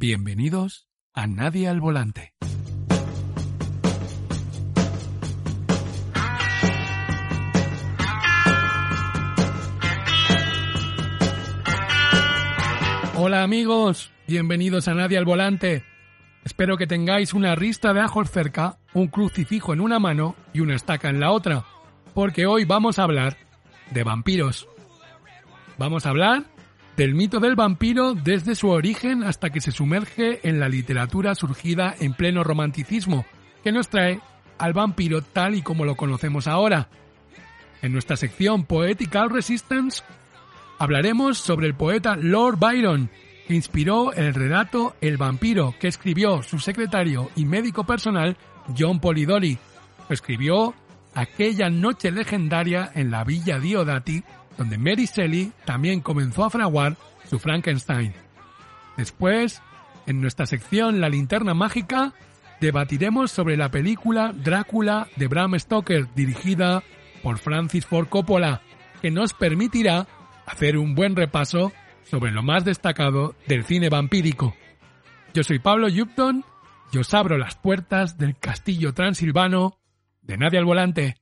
Bienvenidos a Nadie al Volante. Hola amigos, bienvenidos a Nadie al Volante. Espero que tengáis una rista de ajos cerca, un crucifijo en una mano y una estaca en la otra, porque hoy vamos a hablar de vampiros. Vamos a hablar del mito del vampiro desde su origen hasta que se sumerge en la literatura surgida en pleno romanticismo, que nos trae al vampiro tal y como lo conocemos ahora. En nuestra sección Poetical Resistance hablaremos sobre el poeta Lord Byron, que inspiró el relato El vampiro que escribió su secretario y médico personal John Polidori. Escribió aquella noche legendaria en la villa Diodati, donde Mary Shelley también comenzó a fraguar su Frankenstein. Después, en nuestra sección La linterna mágica, debatiremos sobre la película Drácula de Bram Stoker, dirigida por Francis Ford Coppola, que nos permitirá hacer un buen repaso sobre lo más destacado del cine vampírico. Yo soy Pablo Yupton y abro las puertas del castillo transilvano de Nadie al Volante.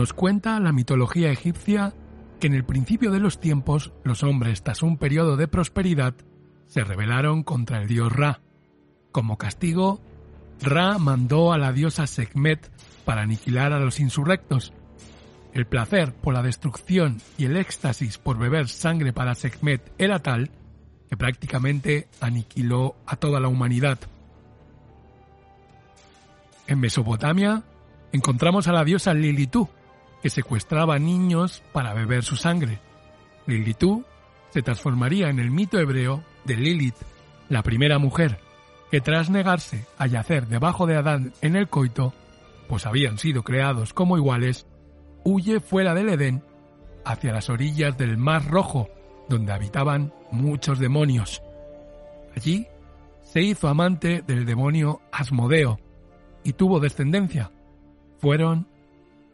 Nos cuenta la mitología egipcia que en el principio de los tiempos los hombres, tras un periodo de prosperidad, se rebelaron contra el dios Ra. Como castigo, Ra mandó a la diosa Sekhmet para aniquilar a los insurrectos. El placer por la destrucción y el éxtasis por beber sangre para Sekhmet era tal que prácticamente aniquiló a toda la humanidad. En Mesopotamia encontramos a la diosa Lilitú, que secuestraba niños para beber su sangre. Lilitú se transformaría en el mito hebreo de Lilith, la primera mujer, que tras negarse a yacer debajo de Adán en el coito, pues habían sido creados como iguales, huye fuera del Edén hacia las orillas del Mar Rojo, donde habitaban muchos demonios. Allí se hizo amante del demonio Asmodeo y tuvo descendencia. Fueron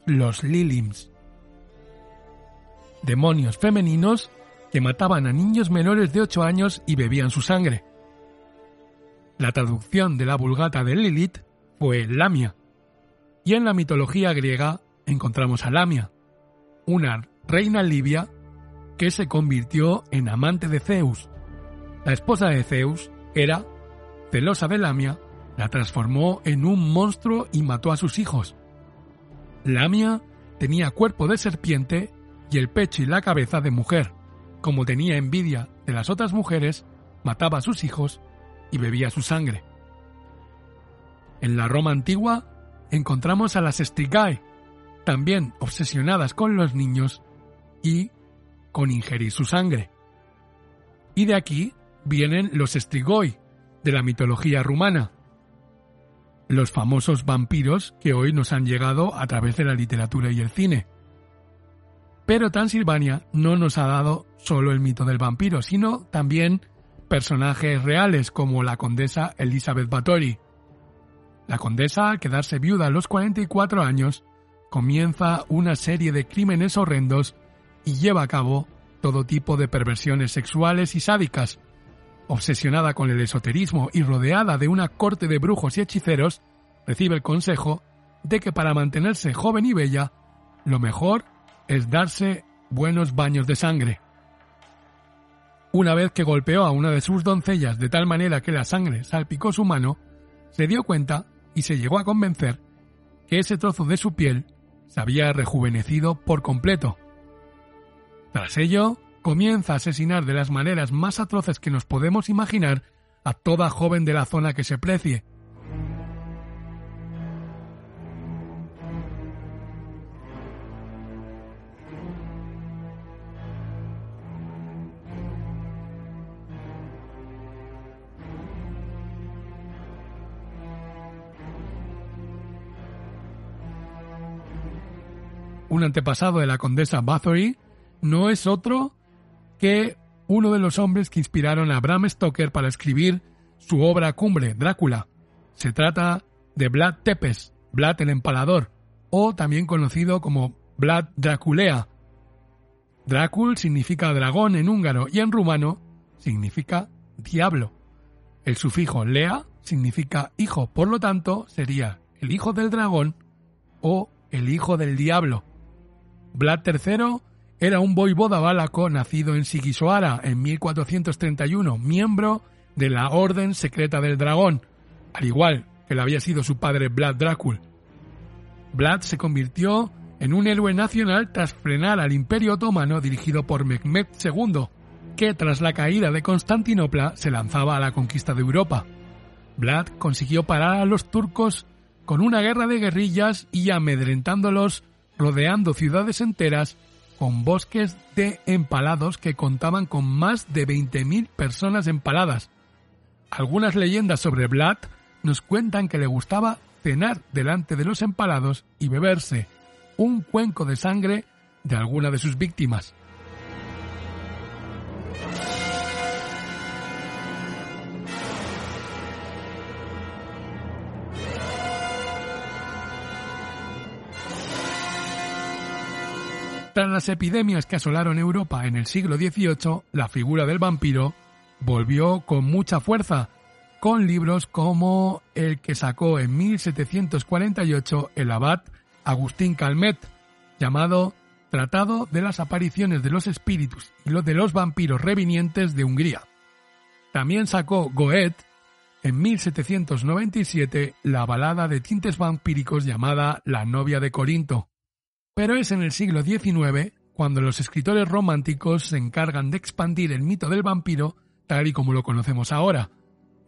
los Lilims, demonios femeninos que mataban a niños menores de 8 años y bebían su sangre. La traducción de la vulgata de Lilith fue Lamia, y en la mitología griega encontramos a Lamia, una reina libia que se convirtió en amante de Zeus. La esposa de Zeus era, celosa de Lamia, la transformó en un monstruo y mató a sus hijos. Lamia tenía cuerpo de serpiente y el pecho y la cabeza de mujer. Como tenía envidia de las otras mujeres, mataba a sus hijos y bebía su sangre. En la Roma antigua encontramos a las Strigae, también obsesionadas con los niños y con ingerir su sangre. Y de aquí vienen los Strigoi, de la mitología rumana, los famosos vampiros que hoy nos han llegado a través de la literatura y el cine. Pero Transilvania no nos ha dado solo el mito del vampiro, sino también personajes reales como la condesa Elizabeth Bathory. La condesa, al quedarse viuda a los 44 años, comienza una serie de crímenes horrendos y lleva a cabo todo tipo de perversiones sexuales y sádicas, obsesionada con el esoterismo y rodeada de una corte de brujos y hechiceros, recibe el consejo de que para mantenerse joven y bella, lo mejor es darse buenos baños de sangre. Una vez que golpeó a una de sus doncellas de tal manera que la sangre salpicó su mano, se dio cuenta y se llegó a convencer que ese trozo de su piel se había rejuvenecido por completo. Tras ello, comienza a asesinar de las maneras más atroces que nos podemos imaginar a toda joven de la zona que se precie, un antepasado de la condesa Bathory, no es otro que uno de los hombres que inspiraron a Bram Stoker para escribir su obra cumbre, Drácula. Se trata de Vlad Tepes, Vlad el Empalador, o también conocido como Vlad Draculea. Drácul significa dragón en húngaro y en rumano significa diablo. El sufijo lea significa hijo, por lo tanto sería el hijo del dragón o el hijo del diablo. Vlad III era un voivoda valaco nacido en Sigisoara en 1431, miembro de la Orden Secreta del Dragón, al igual que lo había sido su padre Vlad Dracul. Vlad se convirtió en un héroe nacional tras frenar al Imperio Otomano dirigido por Mehmed II, que tras la caída de Constantinopla se lanzaba a la conquista de Europa. Vlad consiguió parar a los turcos con una guerra de guerrillas y amedrentándolos rodeando ciudades enteras con bosques de empalados que contaban con más de 20.000 personas empaladas. Algunas leyendas sobre Vlad nos cuentan que le gustaba cenar delante de los empalados y beberse un cuenco de sangre de alguna de sus víctimas. Tras las epidemias que asolaron Europa en el siglo XVIII, la figura del vampiro volvió con mucha fuerza, con libros como el que sacó en 1748 el abad Agustín Calmet, llamado Tratado de las apariciones de los espíritus y los de los vampiros revinientes de Hungría. También sacó Goethe en 1797 la balada de tintes vampíricos llamada La novia de Corinto. Pero es en el siglo XIX cuando los escritores románticos se encargan de expandir el mito del vampiro tal y como lo conocemos ahora.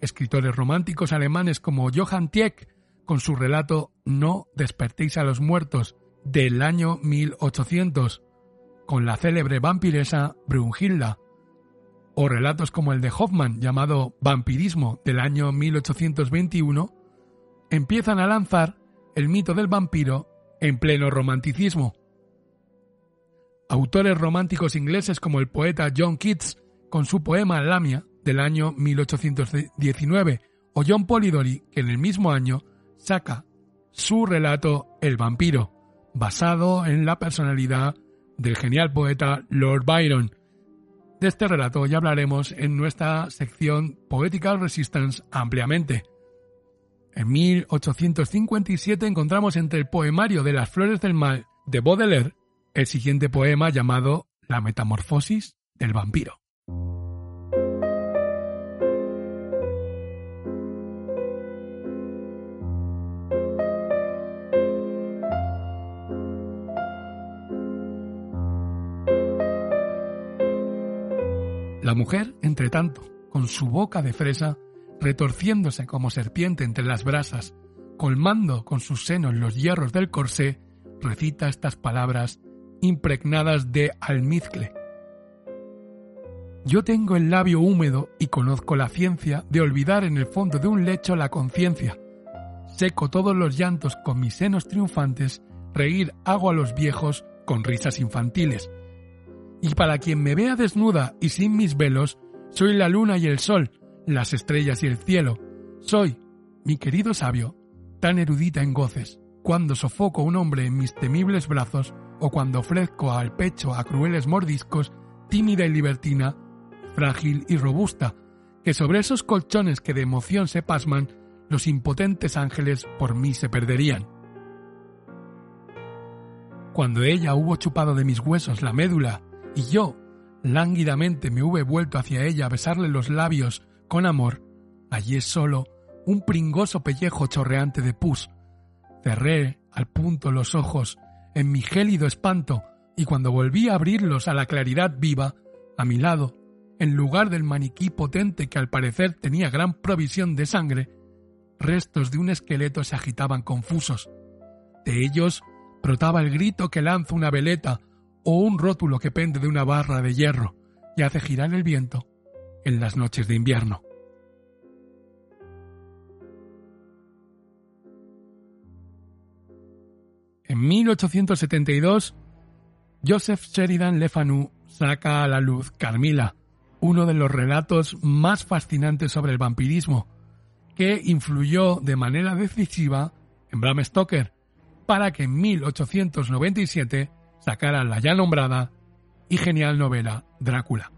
Escritores románticos alemanes como Johann Tieck, con su relato No despertéis a los muertos, del año 1800, con la célebre vampiresa Brunhilda, o relatos como el de Hoffmann llamado Vampirismo del año 1821, empiezan a lanzar el mito del vampiro en pleno romanticismo. Autores románticos ingleses como el poeta John Keats, con su poema Lamia del año 1819, o John Polidori, que en el mismo año saca su relato El vampiro, basado en la personalidad del genial poeta Lord Byron. De este relato ya hablaremos en nuestra sección Poetical Resistance ampliamente. En 1857 encontramos entre el poemario de las flores del mal de Baudelaire el siguiente poema llamado La metamorfosis del vampiro. La mujer, entre tanto, con su boca de fresa, retorciéndose como serpiente entre las brasas, colmando con sus senos los hierros del corsé, recita estas palabras impregnadas de almizcle. Yo tengo el labio húmedo y conozco la ciencia de olvidar en el fondo de un lecho la conciencia. Seco todos los llantos con mis senos triunfantes, reír hago a los viejos con risas infantiles. Y para quien me vea desnuda y sin mis velos, soy la luna y el sol, las estrellas y el cielo. Soy, mi querido sabio, tan erudita en goces, cuando sofoco a un hombre en mis temibles brazos, o cuando ofrezco al pecho a crueles mordiscos, tímida y libertina, frágil y robusta, que sobre esos colchones que de emoción se pasman, los impotentes ángeles por mí se perderían. Cuando ella hubo chupado de mis huesos la médula, y yo, lánguidamente me hube vuelto hacia ella a besarle los labios con amor, es solo un pringoso pellejo chorreante de pus. Cerré al punto los ojos en mi gélido espanto y cuando volví a abrirlos a la claridad viva, a mi lado, en lugar del maniquí potente que al parecer tenía gran provisión de sangre, restos de un esqueleto se agitaban confusos. De ellos brotaba el grito que lanza una veleta o un rótulo que pende de una barra de hierro y hace girar el viento en las noches de invierno. En 1872, Joseph Sheridan Le Fanu saca a la luz Carmila, uno de los relatos más fascinantes sobre el vampirismo, que influyó de manera decisiva en Bram Stoker, para que en 1897 sacara la ya nombrada y genial novela Drácula.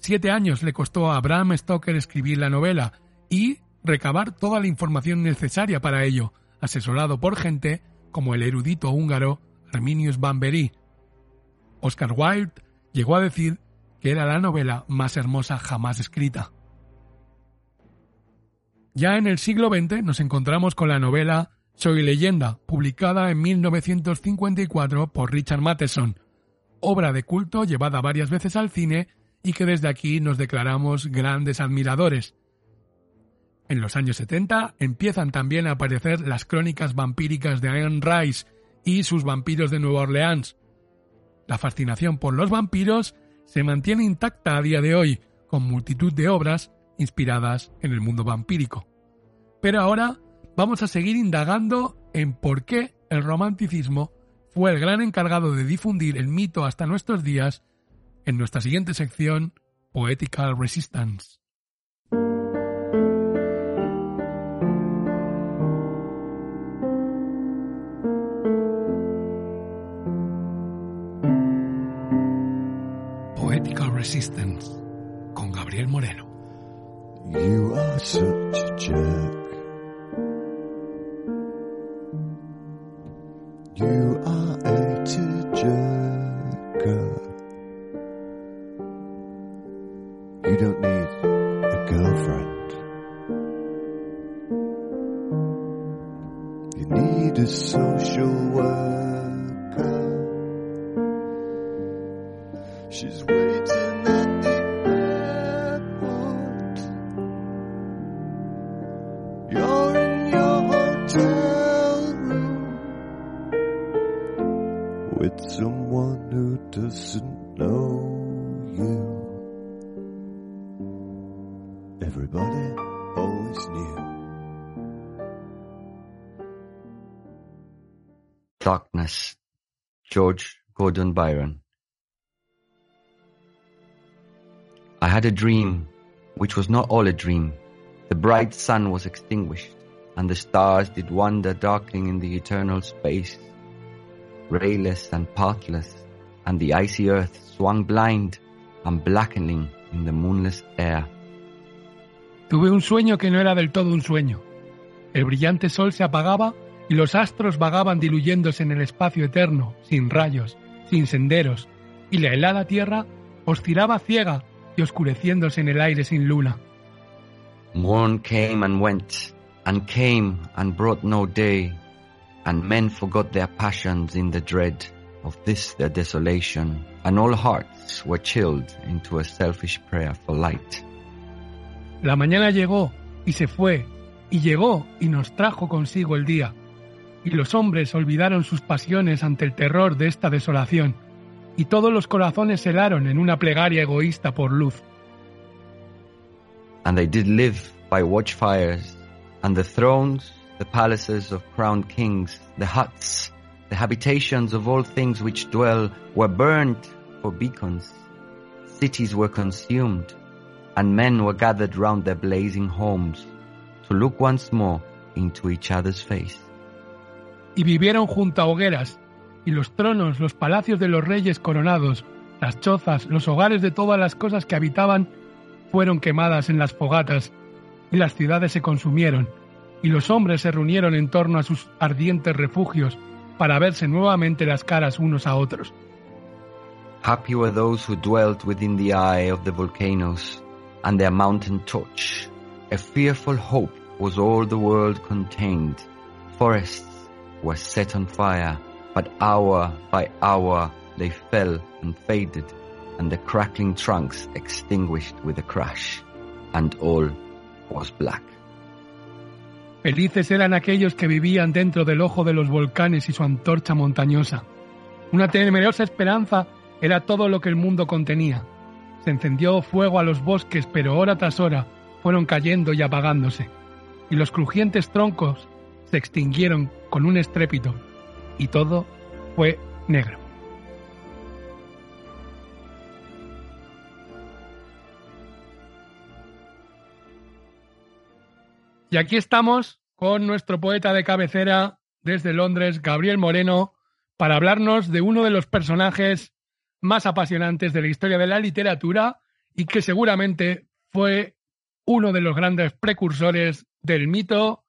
Siete años le costó a Bram Stoker escribir la novela y recabar toda la información necesaria para ello, asesorado por gente como el erudito húngaro Arminius Bamberi. Oscar Wilde llegó a decir que era la novela más hermosa jamás escrita. Ya en el siglo XX nos encontramos con la novela Soy leyenda, publicada en 1954 por Richard Matheson, obra de culto llevada varias veces al cine y que desde aquí nos declaramos grandes admiradores. En los años 70 empiezan también a aparecer las crónicas vampíricas de Anne Rice y sus vampiros de Nueva Orleans. La fascinación por los vampiros se mantiene intacta a día de hoy, con multitud de obras inspiradas en el mundo vampírico. Pero ahora vamos a seguir indagando en por qué el romanticismo fue el gran encargado de difundir el mito hasta nuestros días en nuestra siguiente sección, Poetical Resistance. Resistance con Gabriel Moreno. Byron. I had a dream, which was not all a dream. The bright sun was extinguished, and the stars did wander darkling in the eternal space, rayless and pathless, and the icy earth swung blind and blackening in the moonless air. Tuve un sueño que no era del todo un sueño. El brillante sol se apagaba y los astros vagaban diluyéndose en el espacio eterno, sin rayos, sin senderos, y la helada tierra oscilaba ciega y oscureciéndose en el aire sin luna. Morn came and went, and came and brought no day, and men forgot their passions in the dread of this their desolation, and all hearts were chilled into a selfish prayer for light. La mañana llegó y se fue, y llegó y nos trajo consigo el día, y los hombres olvidaron sus pasiones ante el terror de esta desolación, y todos los corazones helaron en una plegaria egoísta por luz. And they did live by watchfires, and the thrones, the palaces of crowned kings, the huts, the habitations of all things which dwell were burned for beacons. Cities were consumed, and men were gathered round their blazing homes to look once more into each other's face. Y vivieron junto a hogueras, y los tronos, los palacios de los reyes coronados, las chozas, los hogares de todas las cosas que habitaban, fueron quemadas en las fogatas, y las ciudades se consumieron, y los hombres se reunieron en torno a sus ardientes refugios para verse nuevamente las caras unos a otros. Happy were those who dwelt within the eye of the volcanoes and their mountain torch. A fearful hope was all the world contained. Forests set on fire, but hour by hour they fell and faded, and the crackling trunks extinguished with a crash, and all was black. Felices eran aquellos que vivían dentro del ojo de los volcanes y su antorcha montañosa. Una temerosa esperanza era todo lo que el mundo contenía. Se encendió fuego a los bosques, pero hora tras hora fueron cayendo y apagándose, y los crujientes troncos se extinguieron con un estrépito, y todo fue negro. Y aquí estamos con nuestro poeta de cabecera desde Londres, Gabriel Moreno, para hablarnos de uno de los personajes más apasionantes de la historia de la literatura y que seguramente fue uno de los grandes precursores del mito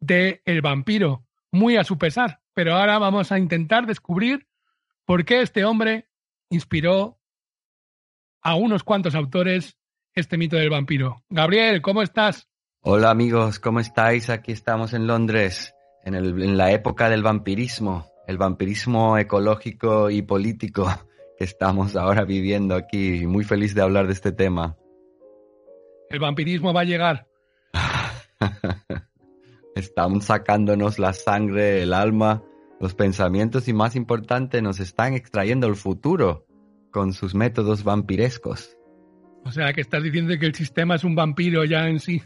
de el vampiro, muy a su pesar. Pero ahora vamos a intentar descubrir por qué este hombre inspiró a unos cuantos autores este mito del vampiro. Gabriel, ¿cómo estás? Hola amigos, ¿cómo estáis? Aquí estamos en Londres, en, el, en la época del vampirismo, el vampirismo ecológico y político que estamos ahora viviendo aquí. Muy feliz de hablar de este tema. El vampirismo va a llegar. están sacándonos la sangre, el alma, los pensamientos y más importante, nos están extrayendo el futuro con sus métodos vampirescos. O sea, que estás diciendo que el sistema es un vampiro ya en sí.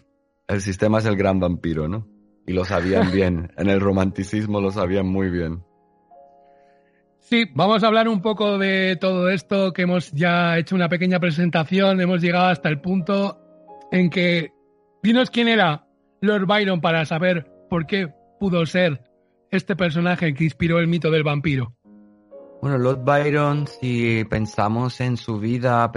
El sistema es el gran vampiro, ¿no? Y lo sabían bien. en el romanticismo lo sabían muy bien. Sí, vamos a hablar un poco de todo esto, que hemos ya hecho una pequeña presentación, hemos llegado hasta el punto en que dinos quién era Lord Byron para saber por qué pudo ser este personaje que inspiró el mito del vampiro. Bueno, Lord Byron, si pensamos en su vida,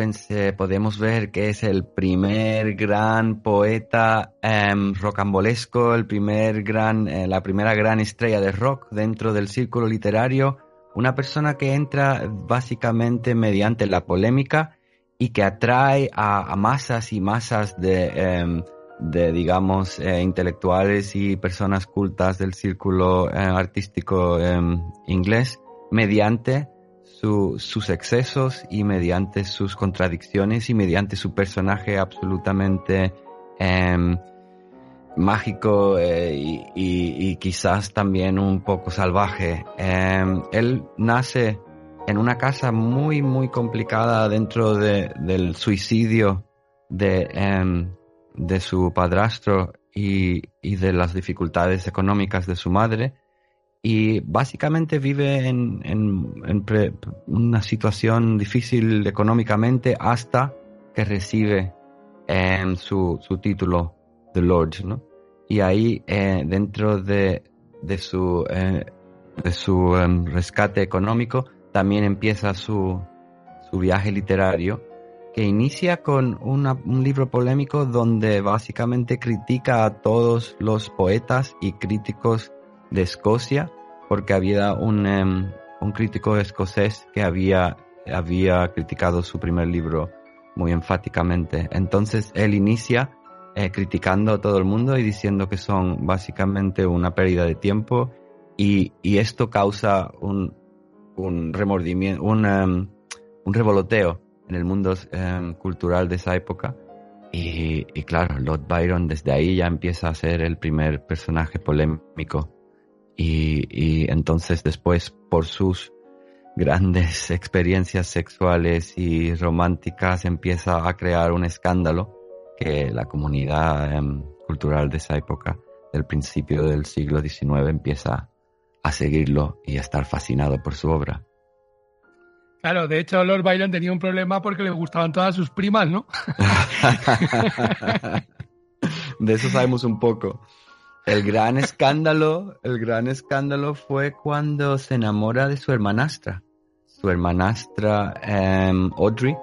podemos ver que es el primer gran poeta em, rocambolesco, el primer gran, eh, la primera gran estrella de rock dentro del círculo literario, una persona que entra básicamente mediante la polémica y que atrae a, masas y masas de, em, de digamos, eh, intelectuales y personas cultas del círculo eh, artístico em, inglés mediante sus excesos y mediante sus contradicciones y mediante su personaje absolutamente em, mágico eh, y, quizás también un poco salvaje. Em, él nace en una casa muy, muy complicada dentro del suicidio de, de su padrastro y, y de las dificultades económicas de su madre y básicamente vive en, una situación difícil económicamente hasta que recibe em, su, título de Lord, ¿no? Y ahí eh, dentro de, su, eh, de su em, rescate económico también empieza su, su viaje literario que inicia con un libro polémico donde básicamente critica a todos los poetas y críticos de Escocia, porque había un, em, un crítico escocés que había, había criticado su primer libro muy enfáticamente. Entonces él inicia eh, criticando a todo el mundo y diciendo que son básicamente una pérdida de tiempo y, y esto causa un, un remordimiento, un, em, un revoloteo en el mundo em, cultural de esa época. Y, y, claro, Lord Byron desde ahí ya empieza a ser el primer personaje polémico y, entonces después por sus grandes experiencias sexuales y románticas empieza a crear un escándalo que la comunidad em, cultural de esa época, del principio del siglo XIX, empieza a seguirlo y a estar fascinado por su obra. Claro, de hecho Lord Byron tenía un problema porque le gustaban todas sus primas, ¿no? de eso sabemos un poco. El gran escándalo, el gran escándalo fue cuando se enamora de su hermanastra. Su hermanastra em, Audrey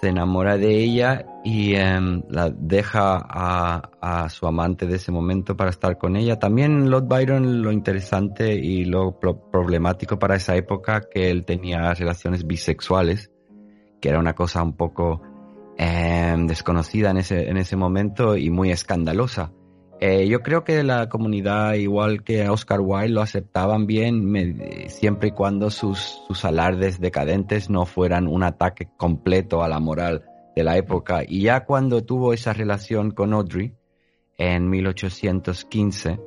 se enamora de ella y em, la deja a, su amante de ese momento para estar con ella. También Lord Byron lo interesante y lo problemático para esa época que él tenía relaciones bisexuales, que era una cosa un poco em, desconocida en ese, en ese momento y muy escandalosa. Eh, yo creo que la comunidad, igual que Oscar Wilde, lo aceptaban bien siempre y cuando sus, sus alardes decadentes no fueran un ataque completo a la moral de la época. Y ya cuando tuvo esa relación con Audrey en 1815,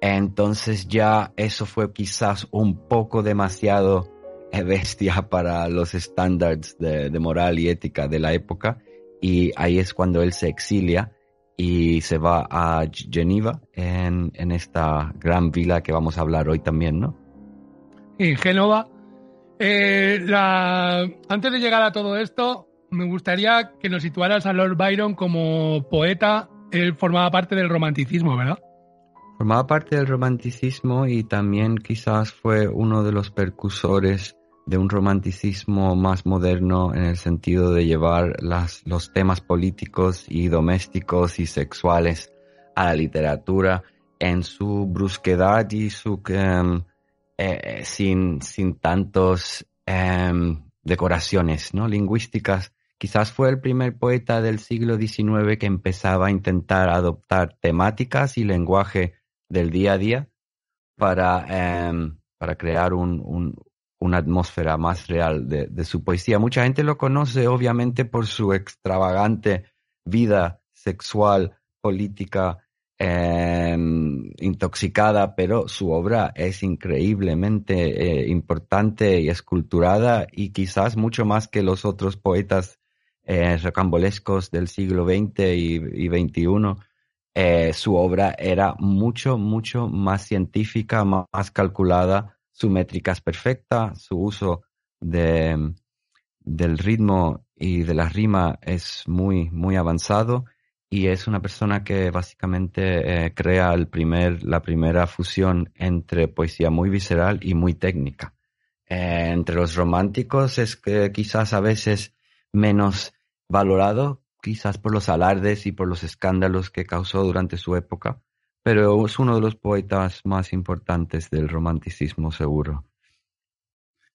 entonces ya eso fue quizás un poco demasiado eh, bestia para los estándares de, de moral y ética de la época. Y ahí es cuando él se exilia y se va a Geneva en, en, esta gran vila que vamos a hablar hoy también, ¿no? En Génova. Eh, la... Antes de llegar a todo esto, me gustaría que nos situaras a Lord Byron como poeta. Él formaba parte del romanticismo, ¿verdad? Formaba parte del romanticismo y también quizás fue uno de los percursores de un romanticismo más moderno en el sentido de llevar las, los temas políticos y domésticos y sexuales a la literatura en su brusquedad y su em, eh, sin, sin tantos em, decoraciones ¿no? lingüísticas. Quizás fue el primer poeta del siglo XIX que empezaba a intentar adoptar temáticas y lenguaje del día a día para, em, para crear un, una atmósfera más real de, su poesía. Mucha gente lo conoce obviamente por su extravagante vida sexual, política, em, intoxicada, pero su obra es increíblemente eh, importante y esculturada y quizás mucho más que los otros poetas eh, del siglo XX y, XXI. Eh, su obra era mucho, mucho más científica, más calculada, su métrica es perfecta, su uso de, del ritmo y de la rima es muy, muy avanzado y es una persona que básicamente eh, crea el primer, la primera fusión entre poesía muy visceral y muy técnica. Eh, entre los románticos es que quizás a veces menos valorado, quizás por los alardes y por los escándalos que causó durante su época, pero es uno de los poetas más importantes del romanticismo, seguro.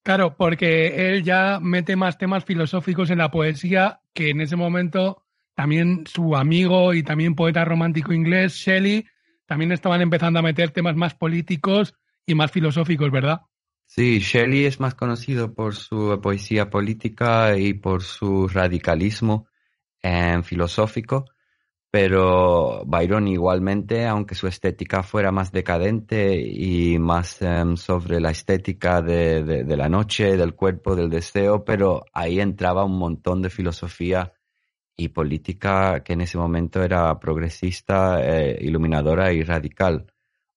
Claro, porque él ya mete más temas filosóficos en la poesía que en ese momento también su amigo y también poeta romántico inglés, Shelley, también estaban empezando a meter temas más políticos y más filosóficos, ¿verdad? Sí, Shelley es más conocido por su poesía política y por su radicalismo eh, filosófico, pero Byron igualmente, aunque su estética fuera más decadente y más em, sobre la estética de, la noche, del cuerpo, del deseo, pero ahí entraba un montón de filosofía y política que en ese momento era progresista, eh, iluminadora y radical.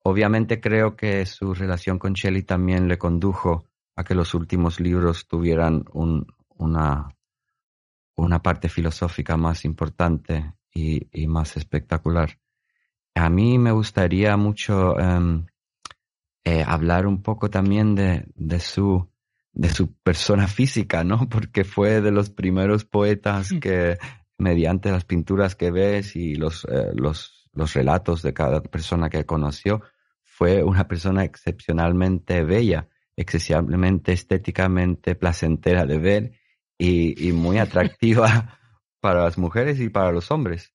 Obviamente creo que su relación con Shelley también le condujo a que los últimos libros tuvieran una, una parte filosófica más importante y, más espectacular. A mí me gustaría mucho em, eh, hablar un poco también de, de, su, de su persona física, ¿no? Porque fue de los primeros poetas mm. que, mediante las pinturas que ves y los, eh, los, los relatos de cada persona que conoció, fue una persona excepcionalmente bella, excesivamente estéticamente placentera de ver y, y muy atractiva para las mujeres y para los hombres.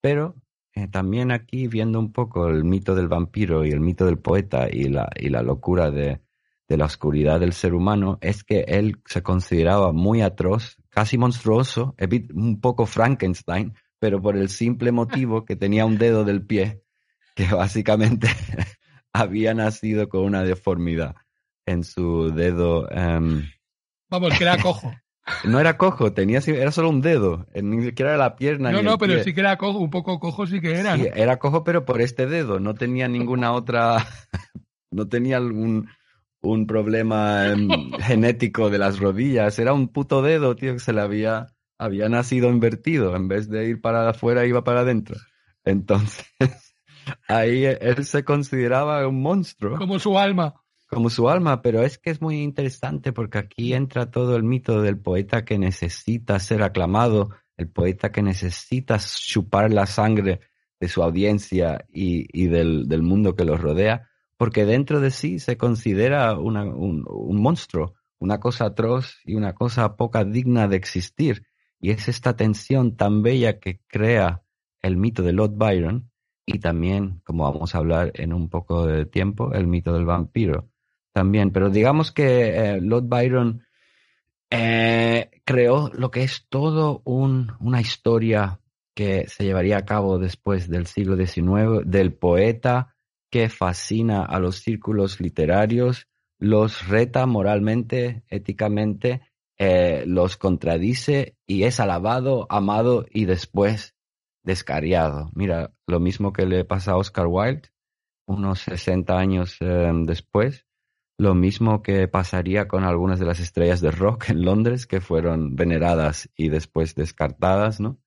Pero eh, también aquí viendo un poco el mito del vampiro y el mito del poeta y la, y la locura de, de la oscuridad del ser humano, es que él se consideraba muy atroz, casi monstruoso, un poco Frankenstein, pero por el simple motivo que tenía un dedo del pie que básicamente había nacido con una deformidad en su dedo. Em, Vamos, que era cojo. No era cojo, tenía era solo un dedo, eh, ni siquiera era la pierna. No, no, pero sí que era cojo, un poco cojo sí que era. Sí, era cojo, pero por este dedo, no tenía ninguna otra, no tenía algún un problema em, genético de las rodillas, era un puto dedo, tío, que se le había, había nacido invertido, en vez de ir para afuera iba para adentro. Entonces, ahí él se consideraba un monstruo. Como su alma. Como su alma, pero es que es muy interesante porque aquí entra todo el mito del poeta que necesita ser aclamado, el poeta que necesita chupar la sangre de su audiencia y, del, mundo que los rodea, porque dentro de sí se considera un, un monstruo, una cosa atroz y una cosa poca digna de existir. Y es esta tensión tan bella que crea el mito de Lord Byron y también, como vamos a hablar en un poco de tiempo, el mito del vampiro también. Pero digamos que eh, Lord Byron eh, creó lo que es todo una historia que se llevaría a cabo después del siglo XIX, del poeta que fascina a los círculos literarios, los reta moralmente, éticamente, eh, los contradice y es alabado, amado y después descariado. Mira, lo mismo que le pasa a Oscar Wilde unos 60 años eh, después, lo mismo que pasaría con algunas de las estrellas de rock en Londres que fueron veneradas y después descartadas, ¿no?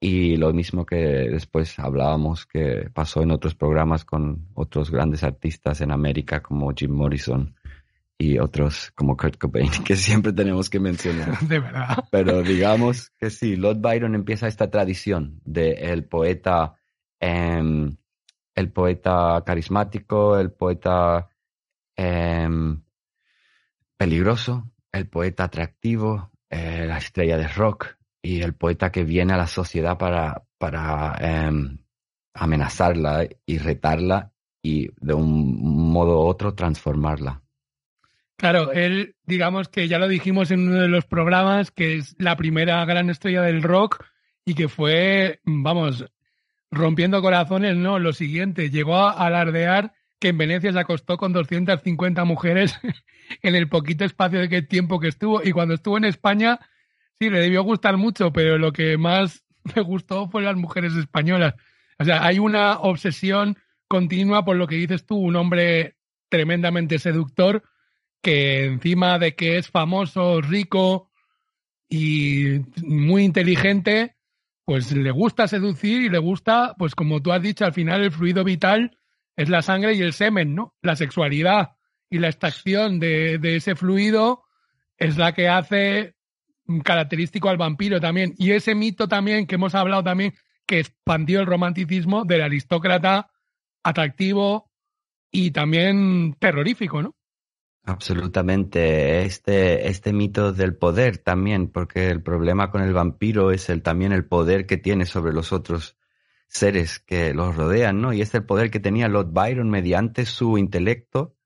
Y lo mismo que después hablábamos que pasó en otros programas con otros grandes artistas en América como Jim Morrison y otros como Kurt Cobain, que siempre tenemos que mencionar. De verdad. Pero digamos que sí, Lord Byron empieza esta tradición del poeta, em, el poeta carismático, el poeta em, peligroso, el poeta atractivo, eh, la estrella de rock y el poeta que viene a la sociedad para, para em, amenazarla y retarla y de un modo u otro transformarla. Claro, él, digamos que ya lo dijimos en uno de los programas, que es la primera gran estrella del rock y que fue, vamos, rompiendo corazones, ¿no? Lo siguiente, llegó a alardear que en Venecia se acostó con 250 mujeres en el poquito espacio de tiempo que estuvo y cuando estuvo en España, sí, le debió gustar mucho, pero lo que más me gustó fue las mujeres españolas. O sea, hay una obsesión continua por lo que dices tú, un hombre tremendamente seductor, que encima de que es famoso, rico y muy inteligente, pues le gusta seducir y le gusta, pues como tú has dicho, al final el fluido vital es la sangre y el semen, ¿no? La sexualidad y la extracción de, de ese fluido es la que hace característico al vampiro también. Y ese mito también que hemos hablado también, que expandió el romanticismo del aristócrata atractivo y también terrorífico, ¿no? Absolutamente. Este, este mito del poder también, porque el problema con el vampiro es el, también el poder que tiene sobre los otros seres que los rodean, ¿no? Y es el poder que tenía Lord Byron mediante su intelecto,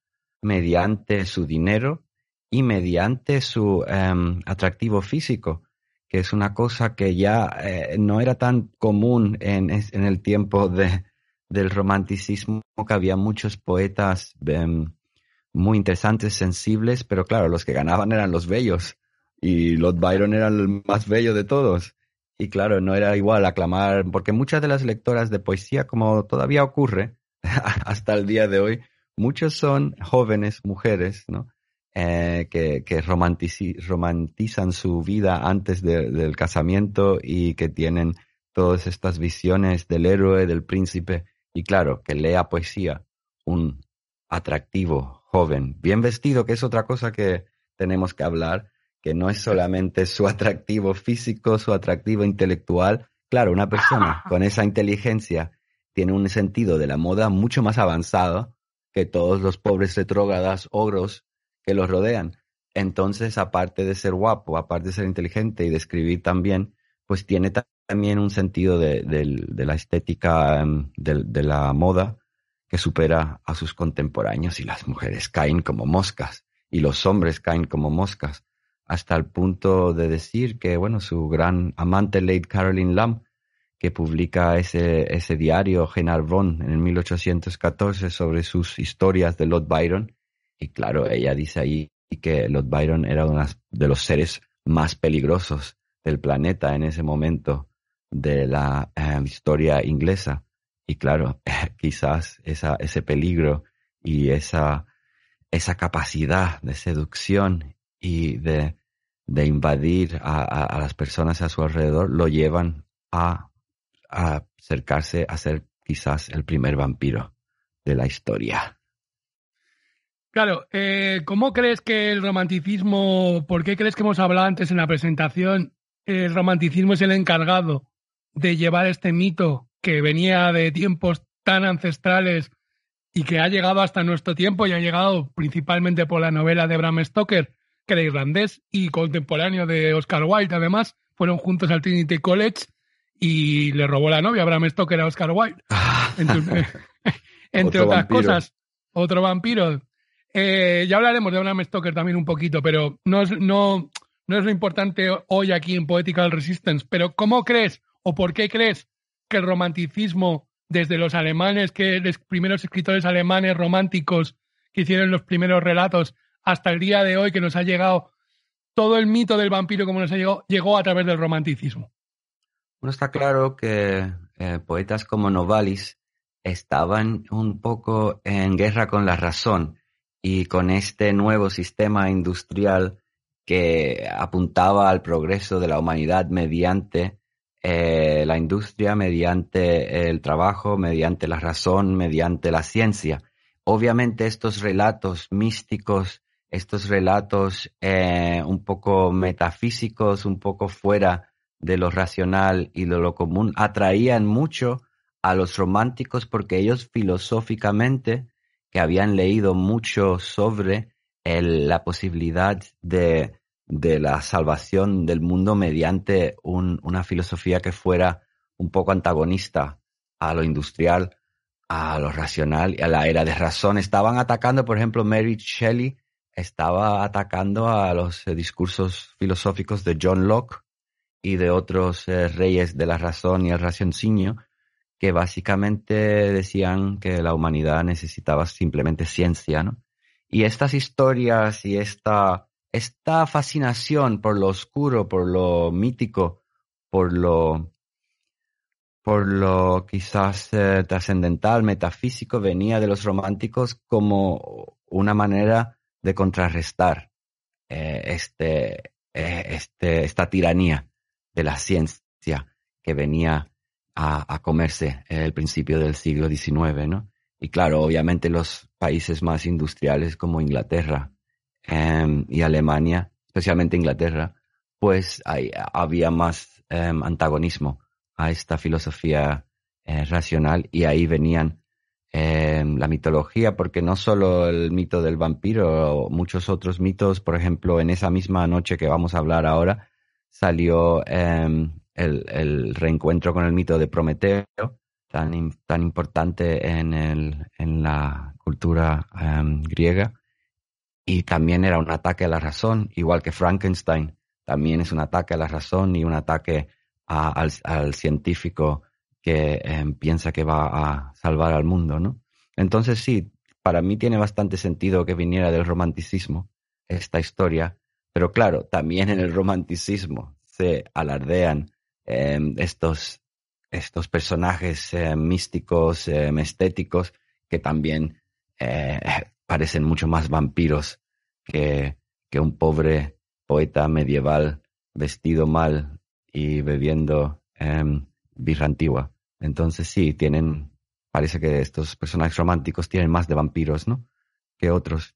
mediante su dinero y mediante su em, atractivo físico, que es una cosa que ya eh, no era tan común en, en el tiempo de, del romanticismo, que había muchos poetas. Em, muy interesantes, sensibles, pero claro, los que ganaban eran los bellos y Lord Byron era el más bello de todos. Y claro, no era igual aclamar, porque muchas de las lectoras de poesía, como todavía ocurre hasta el día de hoy, muchos son jóvenes mujeres, ¿no? Eh, que, que romantizan su vida antes del casamiento y que tienen todas estas visiones del héroe, del príncipe. Y claro, que lea poesía un atractivo joven, bien vestido, que es otra cosa que tenemos que hablar, que no es solamente su atractivo físico, su atractivo intelectual. Claro, una persona con esa inteligencia tiene un sentido de la moda mucho más avanzado que todos los pobres retrógradas ogros que los rodean. Entonces, aparte de ser guapo, aparte de ser inteligente y de escribir también, pues tiene también un sentido de, la estética em, de la moda que supera a sus contemporáneos y las mujeres caen como moscas y los hombres caen como moscas, hasta el punto de decir que, bueno, su gran amante Lady Caroline Lamb, que publica ese, ese diario Genarvon en 1814 sobre sus historias de Lord Byron, y claro, ella dice ahí que Lord Byron era uno de los seres más peligrosos del planeta en ese momento de la eh, historia inglesa. Y claro, quizás esa, ese peligro y esa, esa capacidad de seducción y de, de invadir a, las personas a su alrededor lo llevan a, a acercarse a ser quizás el primer vampiro de la historia. Claro, eh, ¿cómo crees que el romanticismo, por qué crees que hemos hablado antes en la presentación, el romanticismo es el encargado de llevar este mito que venía de tiempos tan ancestrales y que ha llegado hasta nuestro tiempo y ha llegado principalmente por la novela de Bram Stoker, que era irlandés y contemporáneo de Oscar Wilde, además, fueron juntos al Trinity College y le robó la novia Bram Stoker a Oscar Wilde. Entre, otras cosas, otro vampiro. Eh, ya hablaremos de Bram Stoker también un poquito, pero no es, no, no es lo importante hoy aquí en Poetical Resistance. Pero ¿cómo crees o por qué crees que el romanticismo desde los alemanes, que los primeros escritores alemanes románticos que hicieron los primeros relatos, hasta el día de hoy que nos ha llegado todo el mito del vampiro como nos ha llegado, llegó a través del romanticismo. Bueno, está claro que eh, poetas como Novalis estaban un poco en guerra con la razón y con este nuevo sistema industrial que apuntaba al progreso de la humanidad mediante eh, la industria mediante el trabajo, mediante la razón, mediante la ciencia. Obviamente estos relatos místicos, estos relatos eh, un poco metafísicos, un poco fuera de lo racional y de lo común, atraían mucho a los románticos porque ellos filosóficamente, que habían leído mucho sobre la posibilidad de de la salvación del mundo mediante una filosofía que fuera un poco antagonista a lo industrial, a lo racional y a la era de razón. Estaban atacando, por ejemplo, Mary Shelley estaba atacando a los eh, discursos filosóficos de John Locke y de otros eh, reyes de la razón y el raciocinio, que básicamente decían que la humanidad necesitaba simplemente ciencia, ¿no? Y estas historias y esta esta fascinación por lo oscuro, por lo mítico, por lo, por lo quizás eh, trascendental, metafísico, venía de los románticos como una manera de contrarrestar eh, este, eh, este, esta tiranía de la ciencia que venía a, a comerse el principio del siglo XIX, ¿no? Y claro, obviamente los países más industriales como Inglaterra, Em, y Alemania, especialmente Inglaterra, pues había más em, antagonismo a esta filosofía eh, racional y ahí venían em, la mitología, porque no solo el mito del vampiro, muchos otros mitos, por ejemplo, en esa misma noche que vamos a hablar ahora, salió el, el, reencuentro con el mito de Prometeo, tan, tan importante en, el, en la cultura griega. Y también era un ataque a la razón, igual que Frankenstein, también es un ataque a la razón y un ataque al, científico que em, piensa que va a salvar al mundo, ¿no? Entonces sí, para mí tiene bastante sentido que viniera del romanticismo esta historia, pero claro, también en el romanticismo se alardean em, estos, estos personajes em, místicos, estéticos, que también eh, parecen mucho más vampiros que, que un pobre poeta medieval vestido mal y bebiendo eh, birra antigua. Entonces sí, tienen, parece que estos personajes románticos tienen más de vampiros, ¿no? Que otros.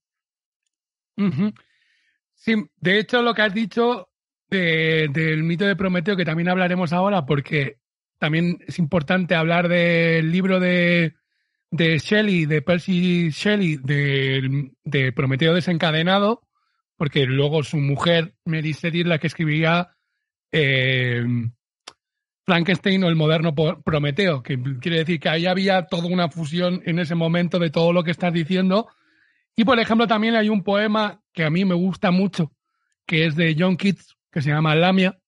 Sí, de hecho lo que has dicho del mito de Prometeo, que también hablaremos ahora, porque también es importante hablar del libro de de Shelley, de Percy Shelley, de, Prometeo desencadenado, porque luego su mujer, Mary Shelley, es la que escribía eh, Frankenstein o el moderno Prometeo, que quiere decir que ahí había toda una fusión en ese momento de todo lo que estás diciendo. Y por ejemplo, también hay un poema que a mí me gusta mucho, que es de John Keats, que se llama Lamia,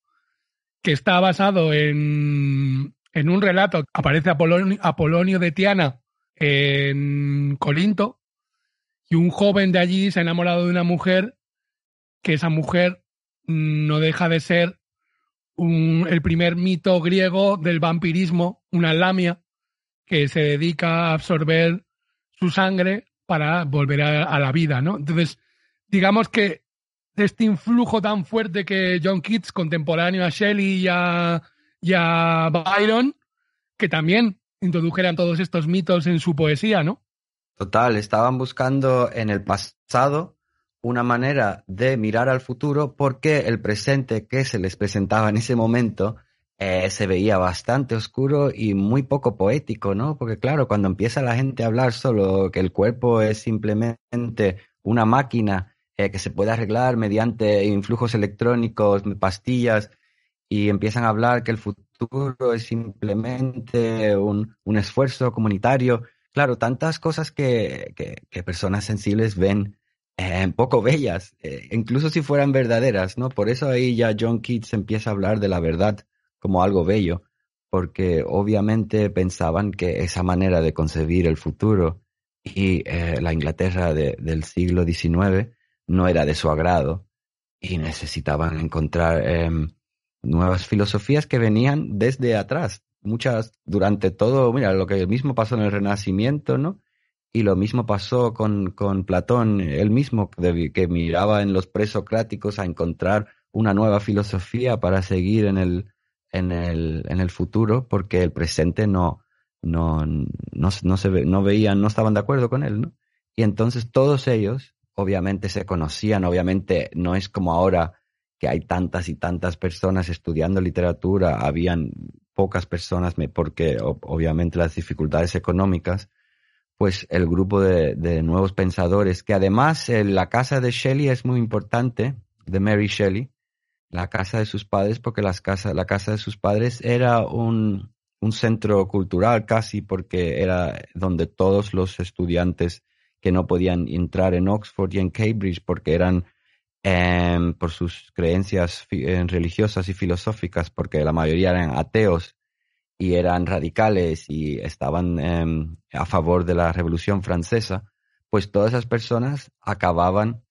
que está basado en, en un relato. Aparece Apolonio, Apolonio de Tiana, en Colinto y un joven de allí se ha enamorado de una mujer que esa mujer no deja de ser el primer mito griego del vampirismo, una lamia que se dedica a absorber su sangre para volver a, la vida, ¿no? Entonces, digamos que este influjo tan fuerte que John Keats, contemporáneo a Shelley y a, y a Byron, que también introdujeran todos estos mitos en su poesía, ¿no? Total, estaban buscando en el pasado una manera de mirar al futuro porque el presente que se les presentaba en ese momento eh, se veía bastante oscuro y muy poco poético, ¿no? Porque claro, cuando empieza la gente a hablar solo que el cuerpo es simplemente una máquina eh, que se puede arreglar mediante influjos electrónicos, pastillas, y empiezan a hablar que el futuro es simplemente un, esfuerzo comunitario. Claro, tantas cosas que, que, personas sensibles ven eh, poco bellas, incluso si fueran verdaderas, ¿no? Por eso ahí ya John Keats empieza a hablar de la verdad como algo bello, porque obviamente pensaban que esa manera de concebir el futuro y eh, la Inglaterra del siglo XIX no era de su agrado y necesitaban encontrar em, nuevas filosofías que venían desde atrás, muchas durante todo, mira, lo que mismo pasó en el Renacimiento, ¿no? Y lo mismo pasó con, con Platón, él mismo, que miraba en los presocráticos a encontrar una nueva filosofía para seguir en el, en el, en el futuro porque el presente no, no, no, no, se no veían, no estaban de acuerdo con él. Y entonces todos ellos, obviamente, se conocían, obviamente no es como ahora que hay tantas y tantas personas estudiando literatura, habían pocas personas porque obviamente las dificultades económicas, pues el grupo de, nuevos pensadores, que además eh, la casa de Shelley es muy importante, de Mary Shelley, la casa de sus padres, porque las casa, la casa de sus padres era un, un centro cultural casi, porque era donde todos los estudiantes que no podían entrar en Oxford y en Cambridge porque eran em, por sus creencias eh, religiosas y filosóficas, porque la mayoría eran ateos y eran radicales y estaban em, a favor de la Revolución Francesa, pues todas esas personas acababan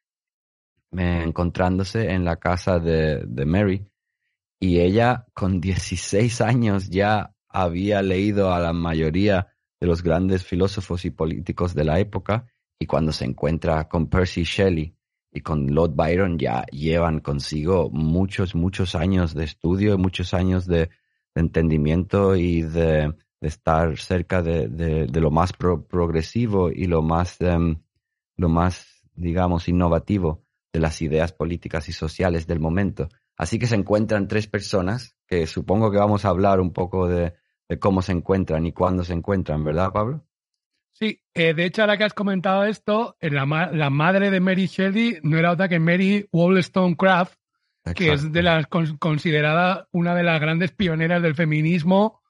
encontrándose en la casa de, de, Mary. Y ella con 16 años ya había leído a la mayoría de los grandes filósofos y políticos de la época y cuando se encuentra con Percy Shelley y con Lord Byron ya llevan consigo muchos, muchos años de estudio, muchos años de, entendimiento y de, estar cerca de, de, lo más progresivo y lo más, em, lo más, digamos, innovativo de las ideas políticas y sociales del momento. Así que se encuentran tres personas, que supongo que vamos a hablar un poco de, cómo se encuentran y cuándo se encuentran, ¿verdad, Pablo? Sí, eh, de hecho, ahora que has comentado esto, eh, la, la, madre de Mary Shelley no era otra que Mary Wollstonecraft, que es de las considerada una de las grandes pioneras del feminismo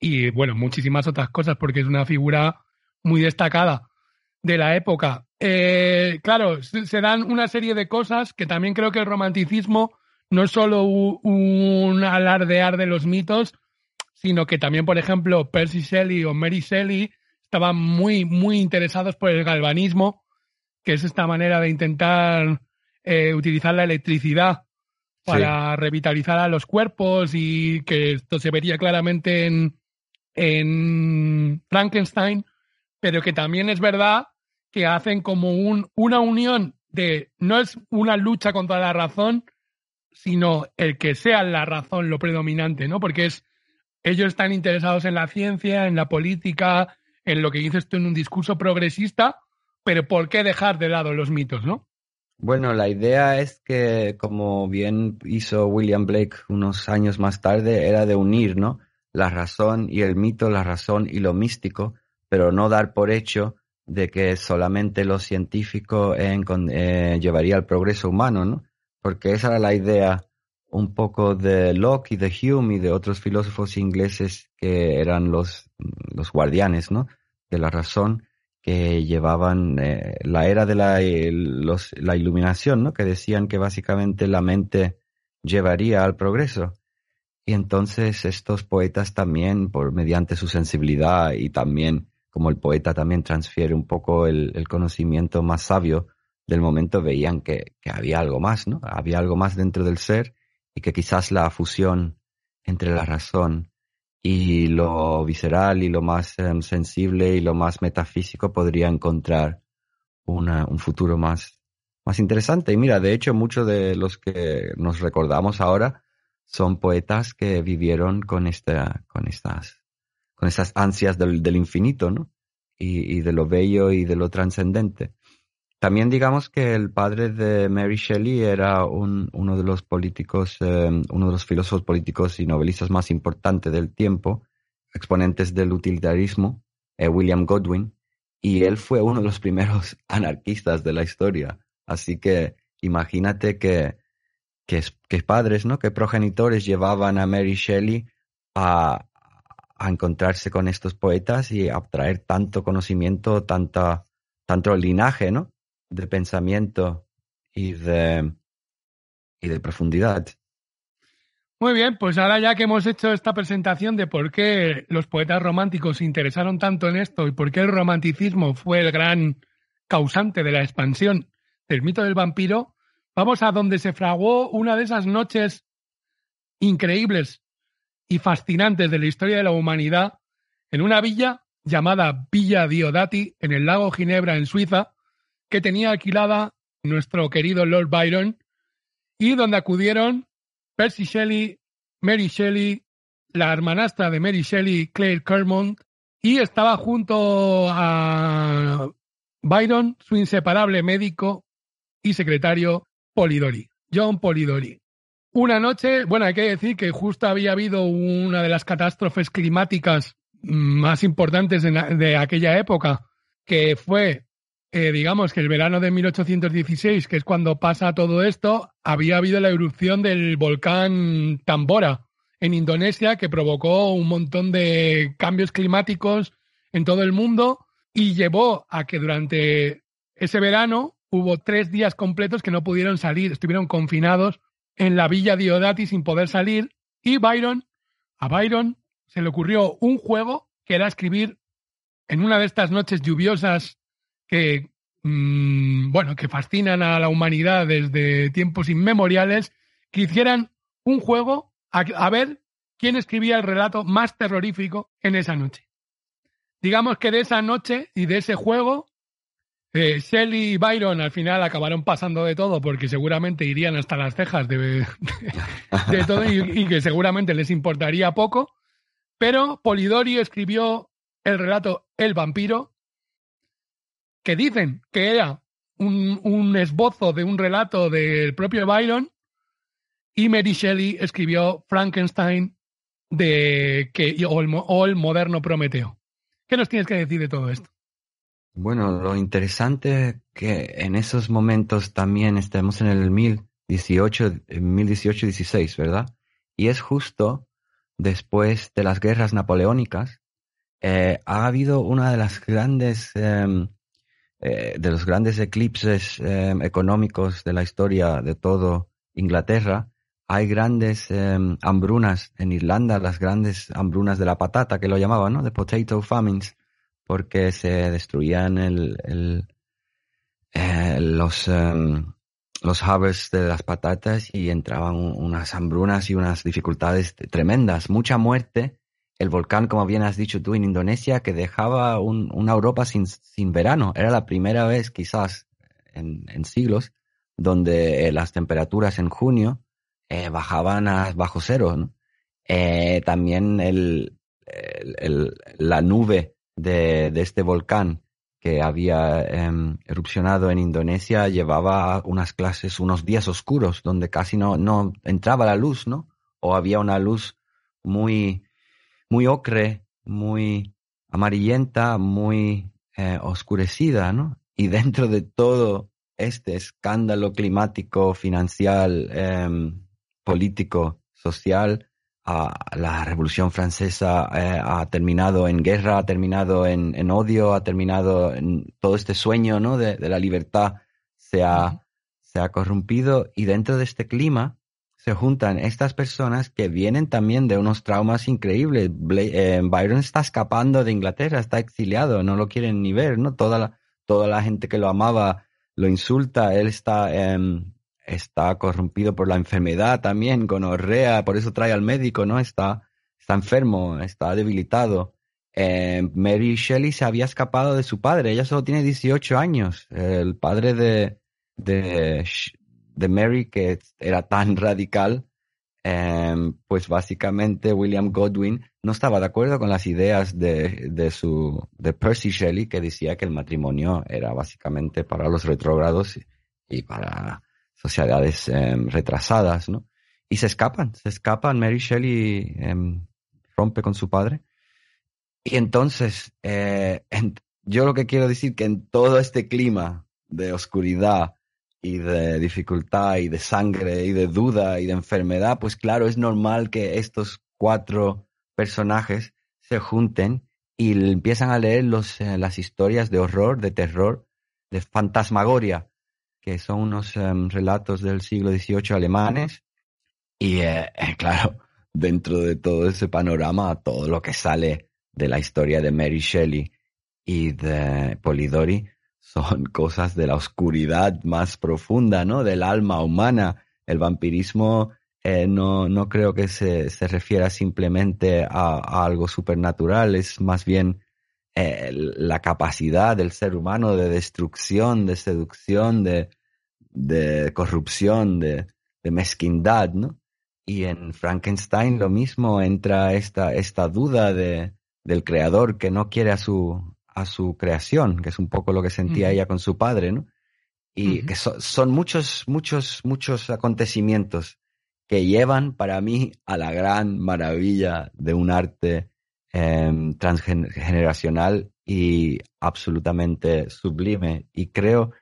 y, bueno, muchísimas otras cosas, porque es una figura muy destacada de la época. Eh, claro, se dan una serie de cosas que también creo que el romanticismo no es solo un alardear de los mitos, sino que también, por ejemplo, Percy Shelley o Mary Shelley estaban muy, muy interesados por el galvanismo, que es esta manera de intentar eh, utilizar la electricidad para revitalizar a los cuerpos y que esto se vería claramente en, en Frankenstein, pero que también es verdad que hacen como un, una unión de no es una lucha contra la razón, sino el que sea la razón lo predominante, ¿no? Porque es ellos están interesados en la ciencia, en la política, en lo que dices tú en un discurso progresista, pero ¿por qué dejar de lado los mitos, no? Bueno, la idea es que, como bien hizo William Blake unos años más tarde, era de unir, ¿no? La razón y el mito, la razón y lo místico, pero no dar por hecho de que solamente lo científico eh, llevaría al progreso humano, ¿no? Porque esa era la idea un poco de Locke y de Hume y de otros filósofos ingleses que eran los, los guardianes, ¿no? De la razón que llevaban eh, la era de la, la iluminación, ¿no? Que decían que básicamente la mente llevaría al progreso. Y entonces estos poetas también, por mediante su sensibilidad y también como el poeta también transfiere un poco el, conocimiento más sabio del momento, veían que, había algo más, ¿no? Había algo más dentro del ser y que quizás la fusión entre la razón y lo visceral y lo más em, sensible y lo más metafísico podría encontrar un futuro más, más interesante. Y mira, de hecho, muchos de los que nos recordamos ahora son poetas que vivieron con, esta, con estas con esas ansias del, infinito, ¿no? y, de lo bello y de lo trascendente. También digamos que el padre de Mary Shelley era uno de los políticos, em, uno de los filósofos políticos y novelistas más importantes del tiempo, exponentes del utilitarismo, eh, William Godwin, y él fue uno de los primeros anarquistas de la historia. Así que imagínate que, que, padres, ¿no? que progenitores llevaban a Mary Shelley a, a encontrarse con estos poetas y a traer tanto conocimiento, tanta, tanto linaje, ¿no? De pensamiento y de, y de profundidad. Muy bien, pues ahora ya que hemos hecho esta presentación de por qué los poetas románticos se interesaron tanto en esto y por qué el romanticismo fue el gran causante de la expansión del mito del vampiro, vamos a donde se fraguó una de esas noches increíbles y fascinantes de la historia de la humanidad en una villa llamada Villa Diodati en el lago Ginebra en Suiza, que tenía alquilada nuestro querido Lord Byron y donde acudieron Percy Shelley, Mary Shelley, la hermanastra de Mary Shelley, Claire Kermont, y estaba junto a Byron, su inseparable médico y secretario Polidori, John Polidori. Una noche, bueno, hay que decir que justo había habido una de las catástrofes climáticas más importantes de, aquella época, que fue eh, digamos que el verano de 1816, que es cuando pasa todo esto, había habido la erupción del volcán Tambora en Indonesia, que provocó un montón de cambios climáticos en todo el mundo y llevó a que durante ese verano hubo tres días completos que no pudieron salir, estuvieron confinados en la villa Diodati sin poder salir y Byron, a Byron se le ocurrió un juego que era escribir en una de estas noches lluviosas que, mm, bueno, que fascinan a la humanidad desde tiempos inmemoriales, que hicieran un juego a, ver quién escribía el relato más terrorífico en esa noche. Digamos que de esa noche y de ese juego, eh, Shelley y Byron al final acabaron pasando de todo porque seguramente irían hasta las cejas de, todo y, que seguramente les importaría poco. Pero Polidori escribió el relato El vampiro, que dicen que era un, esbozo de un relato del propio Byron, y Mary Shelley escribió Frankenstein de que, o, el, moderno Prometeo. ¿Qué nos tienes que decir de todo esto? Bueno, lo interesante es que en esos momentos también estamos en el 1018, 1018-16, ¿verdad? Y es justo después de las guerras napoleónicas, eh, ha habido una de las grandes em, eh, de los grandes eclipses eh, económicos de la historia de todo Inglaterra, hay grandes eh, hambrunas en Irlanda, las grandes hambrunas de la patata que lo llamaban, ¿no? De potato famines, porque se destruían el, los, los harvests de las patatas y entraban unas hambrunas y unas dificultades tremendas, mucha muerte el volcán, como bien has dicho tú, en Indonesia, que dejaba una Europa sin, sin, verano. Era la primera vez, quizás, en, siglos, donde eh, las temperaturas en junio eh, bajaban a bajo cero. Eh, también la nube de, este volcán que había em, erupcionado en Indonesia llevaba unas clases, unos días oscuros, donde casi no, no entraba la luz, ¿no? O había una luz muy muy ocre, muy amarillenta, muy eh, oscurecida, ¿no? Y dentro de todo este escándalo climático, financiero, em, político, social, la Revolución Francesa eh, ha terminado en guerra, ha terminado en, odio, ha terminado en todo este sueño ¿no? de, la libertad se ha, se ha corrompido y dentro de este clima se juntan estas personas que vienen también de unos traumas increíbles. Eh, Byron está escapando de Inglaterra, está exiliado, no lo quieren ni ver, ¿no? Toda la, toda la gente que lo amaba lo insulta, él está, em, está corrompido por la enfermedad también, gonorrea, por eso trae al médico, ¿no? Está, está enfermo, está debilitado. Em, Mary Shelley se había escapado de su padre, ella solo tiene 18 años, el padre de, de, de Mary, que era tan radical, em, pues básicamente William Godwin no estaba de acuerdo con las ideas de, de, su, de Percy Shelley, que decía que el matrimonio era básicamente para los retrógrados y para sociedades em, retrasadas, ¿no? Y se escapan, se escapan. Mary Shelley em, rompe con su padre. Y entonces, eh, yo lo que quiero decir que en todo este clima de oscuridad y de dificultad y de sangre y de duda y de enfermedad, pues claro, es normal que estos cuatro personajes se junten y empiezan a leer los, eh, las historias de horror, de terror, de fantasmagoria, que son unos em, relatos del siglo XVIII alemanes. Y eh, claro, dentro de todo ese panorama, todo lo que sale de la historia de Mary Shelley y de Polidori son cosas de la oscuridad más profunda, ¿no? Del alma humana. El vampirismo eh, no, no creo que se, se refiera simplemente a, algo supernatural, es más bien eh, la capacidad del ser humano de destrucción, de seducción, de, de corrupción, de, de mezquindad, ¿no? Y en Frankenstein lo mismo entra esta, esta duda de, del creador que no quiere a su, a su creación, que es un poco lo que sentía ella con su padre, ¿no? Y que son muchos, muchos, muchos acontecimientos que llevan para mí a la gran maravilla de un arte em, transgeneracional y absolutamente sublime. Y creo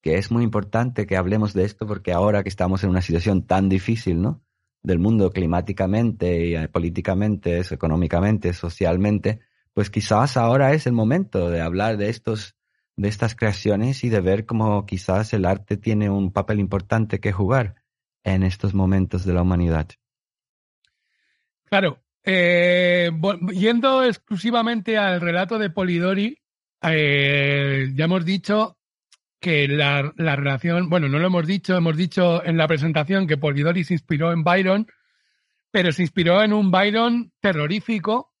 que es muy importante que hablemos de esto porque ahora que estamos en una situación tan difícil, ¿no? Del mundo climáticamente, y, eh, políticamente, económicamente, socialmente, pues quizás ahora es el momento de hablar de estos de estas creaciones y de ver cómo quizás el arte tiene un papel importante que jugar en estos momentos de la humanidad. Claro, eh, yendo exclusivamente al relato de Polidori, eh, ya hemos dicho que la, la, relación, bueno, no lo hemos dicho, hemos dicho en la presentación que Polidori se inspiró en Byron, pero se inspiró en un Byron terrorífico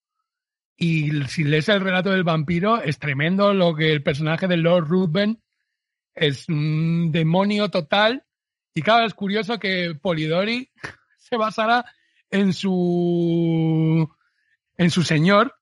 y si lees el relato del vampiro, es tremendo lo que el personaje de Lord Ruthven es un demonio total. Y claro, es curioso que Polidori se basara en su en su señor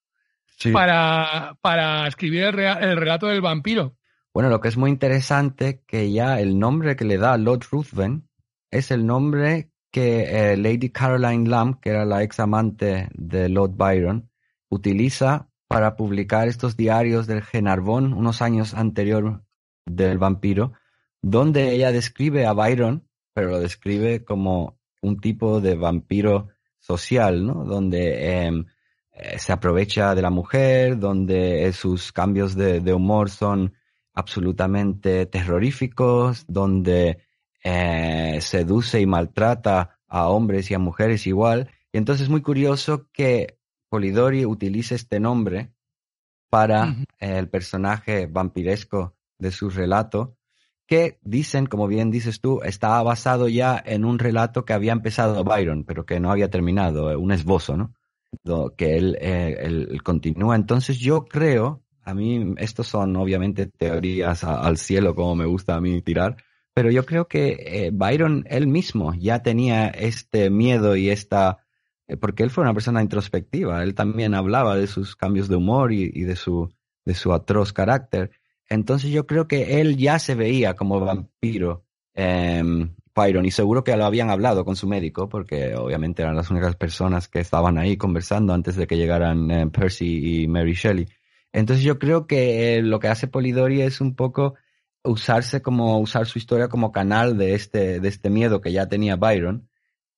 para, para escribir el, el, relato del vampiro. Bueno, lo que es muy interesante que ya el nombre que le da Lord Ruthven es el nombre que eh, Lady Caroline Lamb, que era la ex amante de Lord Byron, utiliza para publicar estos diarios del Genarbón unos años anterior del vampiro, donde ella describe a Byron, pero lo describe como un tipo de vampiro social, ¿no? Donde em, eh, se aprovecha de la mujer, donde sus cambios de, humor son absolutamente terroríficos, donde eh, seduce y maltrata a hombres y a mujeres igual. Y entonces es muy curioso que Polidori utiliza este nombre para el personaje vampiresco de su relato, que dicen, como bien dices tú, estaba basado ya en un relato que había empezado Byron, pero que no había terminado, eh, un esbozo, ¿no? que él, eh, él, continúa. Entonces yo creo, a mí, estos son obviamente teorías al cielo, como me gusta a mí tirar, pero yo creo que eh, Byron él mismo ya tenía este miedo y esta eh, porque él fue una persona introspectiva, él también hablaba de sus cambios de humor y, de, su, de su atroz carácter. Entonces yo creo que él ya se veía como vampiro, eh, y seguro que lo habían hablado con su médico, porque obviamente eran las únicas personas que estaban ahí conversando antes de que llegaran em, Percy y Mary Shelley. Entonces yo creo que eh, lo que hace Polidori es un poco usarse como, usar su historia como canal de este, de este miedo que ya tenía Byron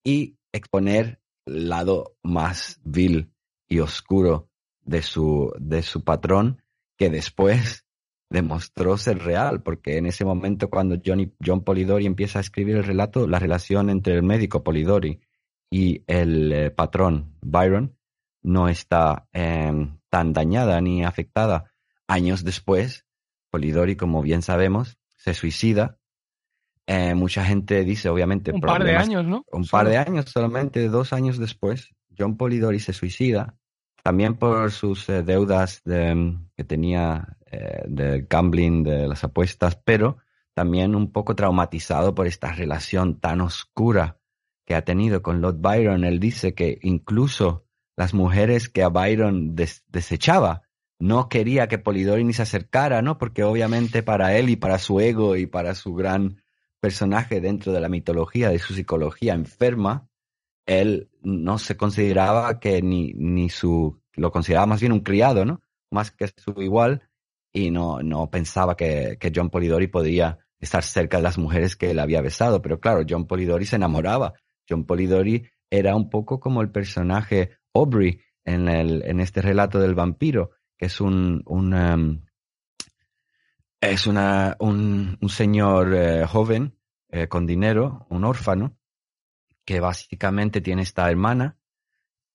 y exponer lado más vil y oscuro de su, de su patrón que después demostró ser real, porque en ese momento cuando Johnny, John Polidori empieza a escribir el relato, la relación entre el médico Polidori y el eh, patrón Byron no está em, tan dañada ni afectada. Años después, Polidori, como bien sabemos, se suicida eh, mucha gente dice, obviamente, un par de años, ¿no? Un par de años, solamente dos años después, John Polidori se suicida, también por sus eh, deudas que tenía eh, del gambling, de las apuestas, pero también un poco traumatizado por esta relación tan oscura que ha tenido con Lord Byron. Él dice que incluso las mujeres que a Byron desechaba, no quería que Polidori ni se acercara, ¿no? Porque obviamente para él y para su ego y para su gran personaje dentro de la mitología, de su psicología enferma, él no se consideraba que ni, ni su, lo consideraba más bien un criado, ¿no? Más que su igual, y no, no pensaba que, que John Polidori podía estar cerca de las mujeres que él había besado. Pero claro, John Polidori se enamoraba. John Polidori era un poco como el personaje Aubrey en, el, en este relato del vampiro, que es un, un um, es una, un, un señor eh, joven eh, con dinero, un órfano, que básicamente tiene esta hermana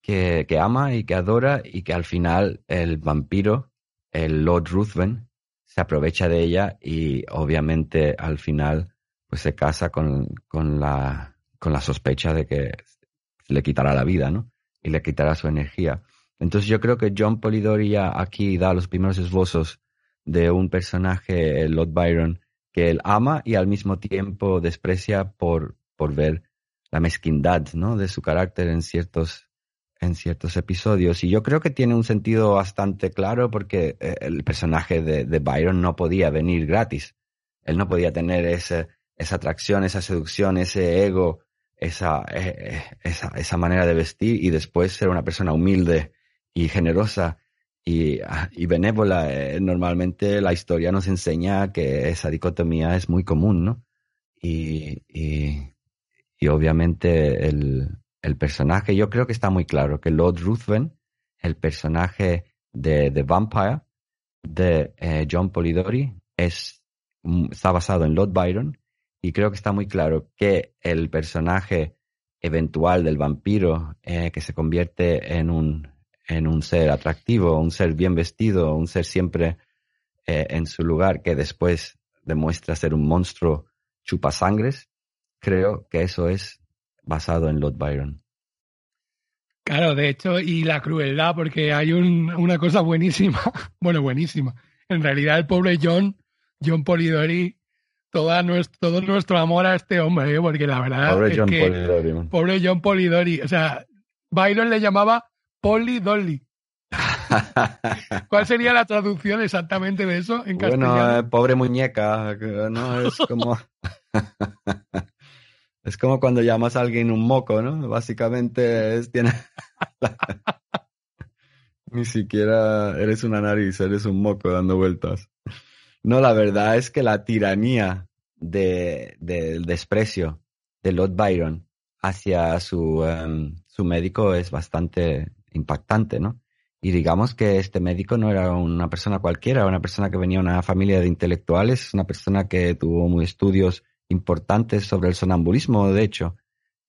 que, que, ama y que adora y que al final el vampiro, el Lord Ruthven, se aprovecha de ella y obviamente al final pues se casa con, con, la, con la sospecha de que le quitará la vida, ¿no? Y le quitará su energía. Entonces yo creo que John Polidori ya aquí da los primeros esbozos de un personaje, Lord Byron, que él ama y al mismo tiempo desprecia por, por ver la mezquindad ¿no? de su carácter en ciertos, en ciertos episodios. Y yo creo que tiene un sentido bastante claro porque eh, el personaje de, de Byron no podía venir gratis. Él no podía tener ese, esa atracción, esa seducción, ese ego, esa, eh, eh, esa, esa manera de vestir y después ser una persona humilde y generosa y, ah, y benévola. Eh, normalmente la historia nos enseña que esa dicotomía es muy común, ¿no? Y, y, y obviamente el, el, personaje, yo creo que está muy claro que Lord Ruthven, el personaje de The Vampire, de eh, John Polidori, es, mm, está basado en Lord Byron y creo que está muy claro que el personaje eventual del vampiro eh, que se convierte en un en un ser atractivo, un ser bien vestido, un ser siempre eh, en su lugar que después demuestra ser un monstruo chupasangres, creo que eso es basado en Lord Byron. Claro, de hecho, y la crueldad, porque hay un, una cosa buenísima, bueno, buenísima. En realidad, el pobre John, John Polidori, toda nuestro, todo nuestro amor a este hombre, ¿eh? porque la verdad. Pobre es John que, Polidori. Pobre John Polidori. O sea, Byron le llamaba Polly Dolly. ¿Cuál sería la traducción exactamente de eso en castellano? Bueno, eh, pobre muñeca, ¿no? Es como... es como cuando llamas a alguien un moco, ¿no? Básicamente es... Tiene... Ni siquiera eres una nariz, eres un moco dando vueltas. No, la verdad es que la tiranía de, del desprecio de Lord Byron hacia su, um, su médico es bastante impactante, ¿no? Y digamos que este médico no era una persona cualquiera, era una persona que venía de una familia de intelectuales, una persona que tuvo muy estudios importantes sobre el sonambulismo, de hecho,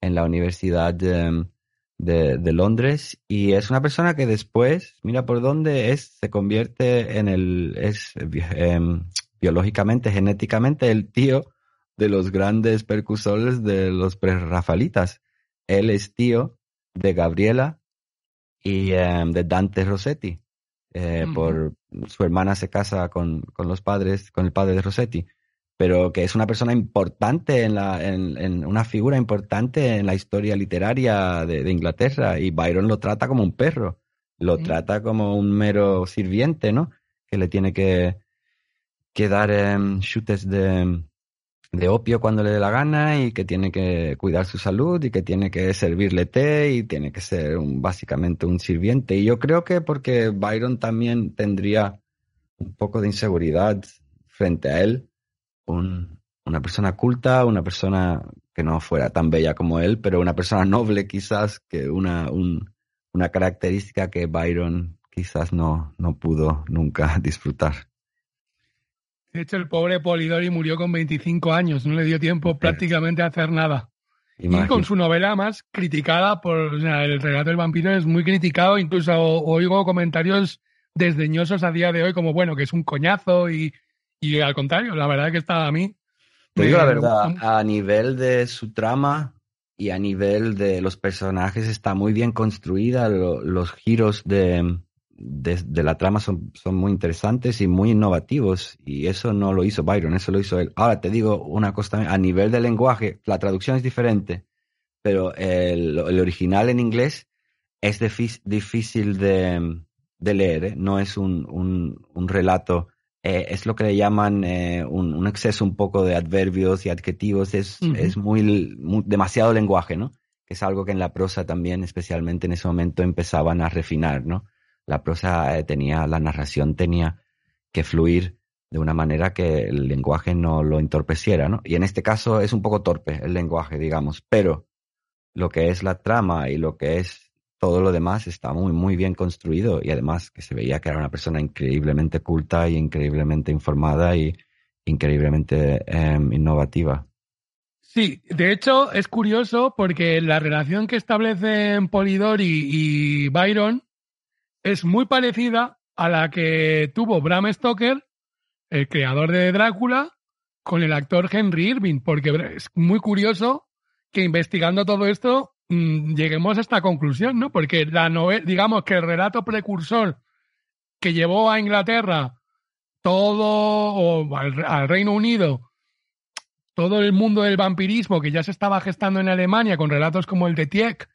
en la Universidad de, Londres, y es una persona que después, mira por dónde es, se convierte en el, es em, biológicamente, genéticamente, el tío de los grandes percusores de los prerrafalitas. Él es tío de Gabriela y em, de Dante Rossetti. Eh, por su hermana se casa con, con, los padres, con el padre de Rossetti, pero que es una persona importante en la, en, en una figura importante en la historia literaria de, de, Inglaterra y Byron lo trata como un perro, lo trata como un mero sirviente, ¿no? Que le tiene que, que dar um, chutes de, de opio cuando le dé la gana y que tiene que cuidar su salud y que tiene que servirle té y tiene que ser un, básicamente un sirviente. Y yo creo que porque Byron también tendría un poco de inseguridad frente a él, un, una persona culta, una persona que no fuera tan bella como él, pero una persona noble quizás, que una, un, una característica que Byron quizás no, no pudo nunca disfrutar. De hecho, el pobre Polidori murió con 25 años, no le dio tiempo prácticamente a hacer nada. Y con su novela más criticada por el relato del vampiro es muy criticado, incluso oigo comentarios desdeñosos a día de hoy como bueno, que es un coñazo y, y al contrario, la verdad que está a mí. Te digo la verdad, a nivel de su trama y a nivel de los personajes está muy bien construida, los giros de, de, la trama son, son, muy interesantes y muy innovativos y eso no lo hizo Byron, eso lo hizo él. Ahora te digo una cosa, a nivel de lenguaje, la traducción es diferente, pero el, el original en inglés es difícil de, de leer, ¿eh? no es un, un, un relato, eh, es lo que le llaman eh, un, un, exceso un poco de adverbios y adjetivos, es, es muy, demasiado lenguaje, ¿no? Que es algo que en la prosa también, especialmente en ese momento, empezaban a refinar, ¿no? La prosa tenía, la narración tenía que fluir de una manera que el lenguaje no lo entorpeciera, ¿no? Y en este caso es un poco torpe el lenguaje, digamos, pero lo que es la trama y lo que es todo lo demás está muy, muy bien construido y además que se veía que era una persona increíblemente culta y increíblemente informada y increíblemente em, innovativa. Sí, de hecho es curioso porque la relación que establecen Polidori y Byron es muy parecida a la que tuvo Bram Stoker, el creador de Drácula, con el actor Henry Irving, porque es muy curioso que investigando todo esto Mm, lleguemos a esta conclusión, ¿no? Porque la novela, digamos que el relato precursor que llevó a Inglaterra todo, o al, Reino Unido, todo el mundo del vampirismo que ya se estaba gestando en Alemania con relatos como el de Tieck,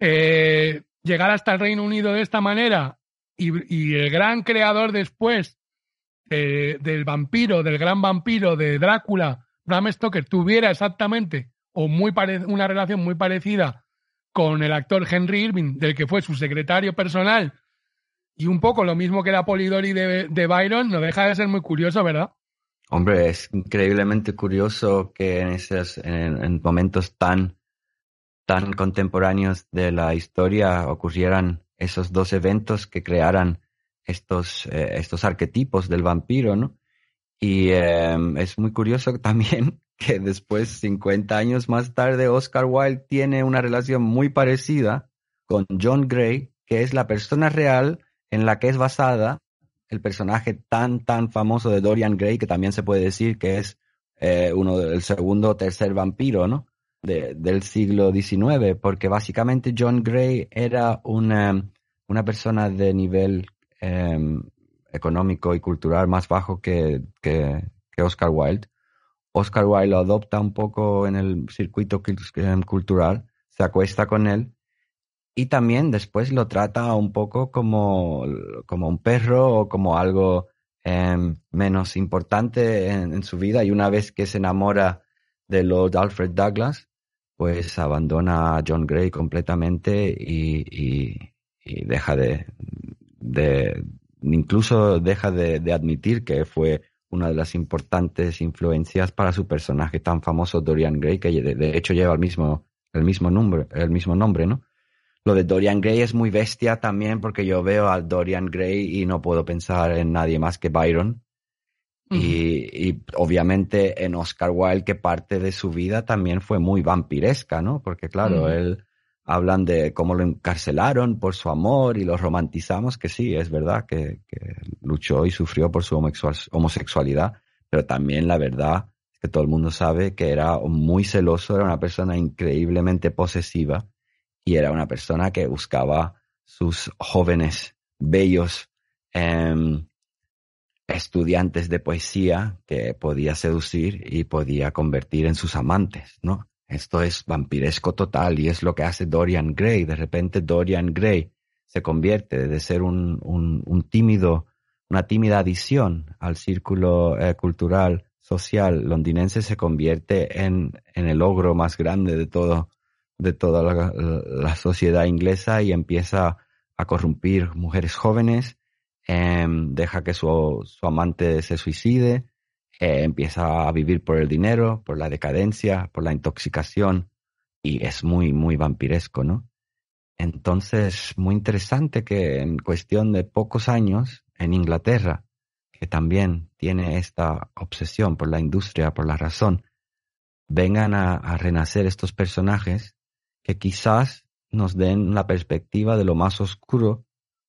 eh, llegar hasta el Reino Unido de esta manera y, el gran creador después del vampiro, del gran vampiro de Drácula, Bram Stoker, tuviera exactamente o muy una relación muy parecida con el actor Henry Irving, del que fue su secretario personal, y un poco lo mismo que la Polidori de, de Byron, no deja de ser muy curioso, ¿verdad? Hombre, es increíblemente curioso que en esos en, momentos tan, tan contemporáneos de la historia ocurrieran esos dos eventos que crearan estos, eh, estos arquetipos del vampiro, ¿no? Y eh, es muy curioso también que después, 50 años más tarde, Oscar Wilde tiene una relación muy parecida con John Gray, que es la persona real en la que es basada el personaje tan, tan famoso de Dorian Gray, que también se puede decir que es eh, uno del segundo o tercer vampiro, ¿no? Del siglo XIX, porque básicamente John Gray era una, una persona de nivel em, económico y cultural más bajo que, que, Oscar Wilde. Oscar Wilde lo adopta un poco en el circuito cultural, se acuesta con él y también después lo trata un poco como, como un perro o como algo em, menos importante en, su vida. Y una vez que se enamora de Lord Alfred Douglas, pues abandona a John Gray completamente y, deja de, de, incluso deja de admitir que fue una de las importantes influencias para su personaje tan famoso Dorian Gray, que de, hecho lleva el mismo, el mismo nombre, el mismo nombre, ¿no? Lo de Dorian Gray es muy bestia también porque yo veo a Dorian Gray y no puedo pensar en nadie más que Byron. Y, obviamente en Oscar Wilde, que parte de su vida también fue muy vampiresca, ¿no? Porque claro, él hablan de cómo lo encarcelaron por su amor y lo romantizamos, que sí, es verdad que, luchó y sufrió por su homosexualidad, pero también la verdad es que todo el mundo sabe que era muy celoso, era una persona increíblemente posesiva y era una persona que buscaba sus jóvenes, bellos em, estudiantes de poesía que podía seducir y podía convertir en sus amantes, ¿no? Esto es vampiresco total y es lo que hace Dorian Gray. De repente Dorian Gray se convierte de ser un, un, tímido, una tímida adición al círculo eh, cultural, social londinense, se convierte en, en, el ogro más grande de todo, de toda la, sociedad inglesa y empieza a corrompir mujeres jóvenes, em, deja que su, su amante se suicide, eh, empieza a vivir por el dinero, por la decadencia, por la intoxicación y es muy, muy vampiresco, ¿no? Entonces, muy interesante que en cuestión de pocos años, en Inglaterra, que también tiene esta obsesión por la industria, por la razón, vengan a, renacer estos personajes que quizás nos den la perspectiva de lo más oscuro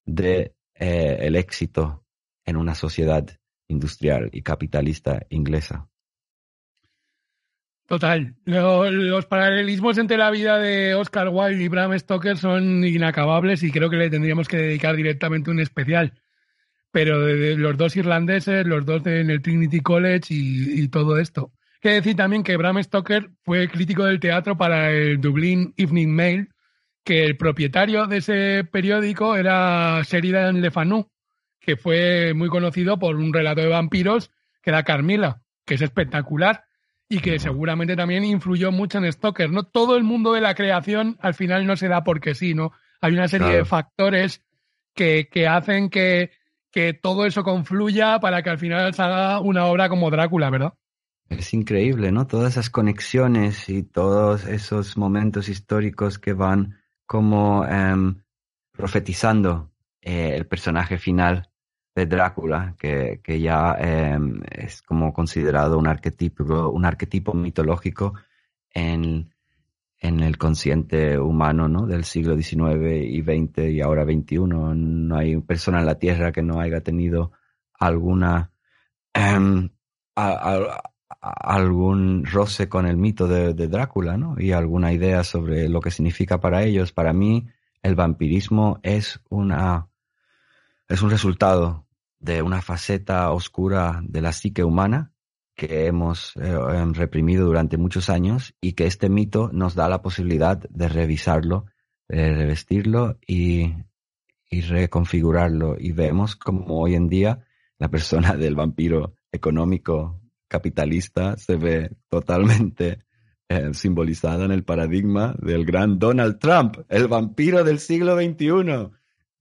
de eh, el éxito en una sociedad industrial y capitalista inglesa. Total. Los, paralelismos entre la vida de Oscar Wilde y Bram Stoker son inacabables y creo que le tendríamos que dedicar directamente un especial. Pero de, los dos irlandeses, los dos en el Trinity College y, todo esto. que decir también que Bram Stoker fue crítico del teatro para el Dublin Evening Mail, que el propietario de ese periódico era Sheridan Le Fanu, que fue muy conocido por un relato de vampiros que era Carmila, que es espectacular y que seguramente también influyó mucho en Stoker. No todo el mundo de la creación al final no se da porque sí, ¿no? Hay una serie de factores que, que hacen que, que todo eso confluya para que al final salga una obra como Drácula, ¿verdad? Es increíble, ¿no? Todas esas conexiones y todos esos momentos históricos que van como em, profetizando eh, el personaje final de Drácula, que, que ya em, es como considerado un arquetipo, un arquetipo mitológico en, en el consciente humano ¿no? del siglo XIX y XX y ahora XXI. No hay persona en la Tierra que no haya tenido alguna em, algún roce con el mito de, de, Drácula ¿no? y alguna idea sobre lo que significa para ellos. Para mí, el vampirismo es una es un resultado de una faceta oscura de la psique humana que hemos eh, em, reprimido durante muchos años y que este mito nos da la posibilidad de revisarlo, de revestirlo y, y reconfigurarlo. Y vemos como hoy en día la persona del vampiro económico capitalista se ve totalmente eh, simbolizada en el paradigma del gran Donald Trump, el vampiro del siglo XXI,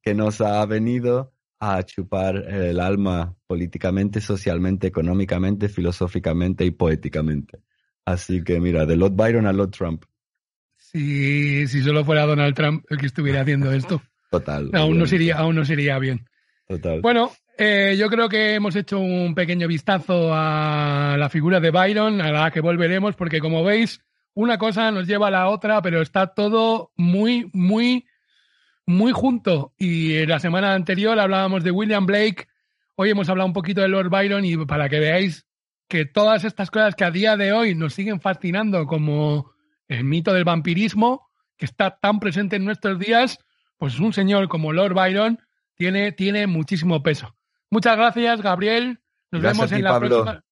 que nos ha venido a chupar el alma políticamente, socialmente, económicamente, filosóficamente y poéticamente. Así que mira, de Lord Byron a Lord Trump. Si, si solo fuera Donald Trump el que estuviera haciendo esto. Total. Aún no iría, aún no sería bien. Total. Bueno, eh, yo creo que hemos hecho un pequeño vistazo a la figura de Byron, a la que volveremos, porque como veis, una cosa nos lleva a la otra, pero está todo muy, muy muy junto. Y la semana anterior hablábamos de William Blake, hoy hemos hablado un poquito de Lord Byron y para que veáis que todas estas cosas que a día de hoy nos siguen fascinando como el mito del vampirismo, que está tan presente en nuestros días, pues un señor como Lord Byron tiene, tiene muchísimo peso. Muchas gracias, Gabriel. Nos vemos en la próxima.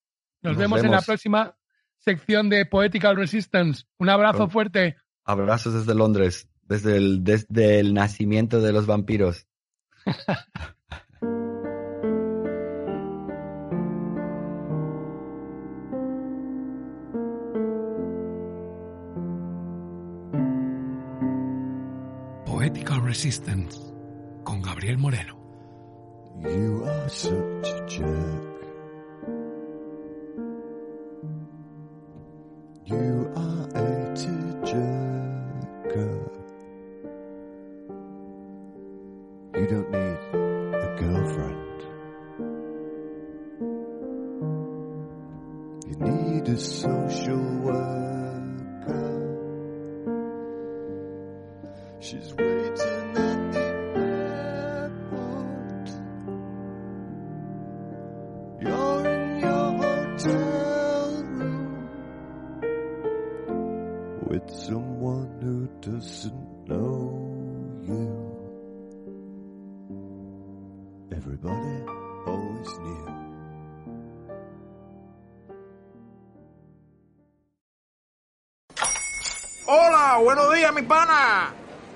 Nos, vemos, en la próxima sección de Poetical Resistance. Un abrazo fuerte. Abrazos desde Londres desde el, desde el nacimiento de los vampiros. Poetical Resistance con Gabriel Moreno. You are such a jerk. You are a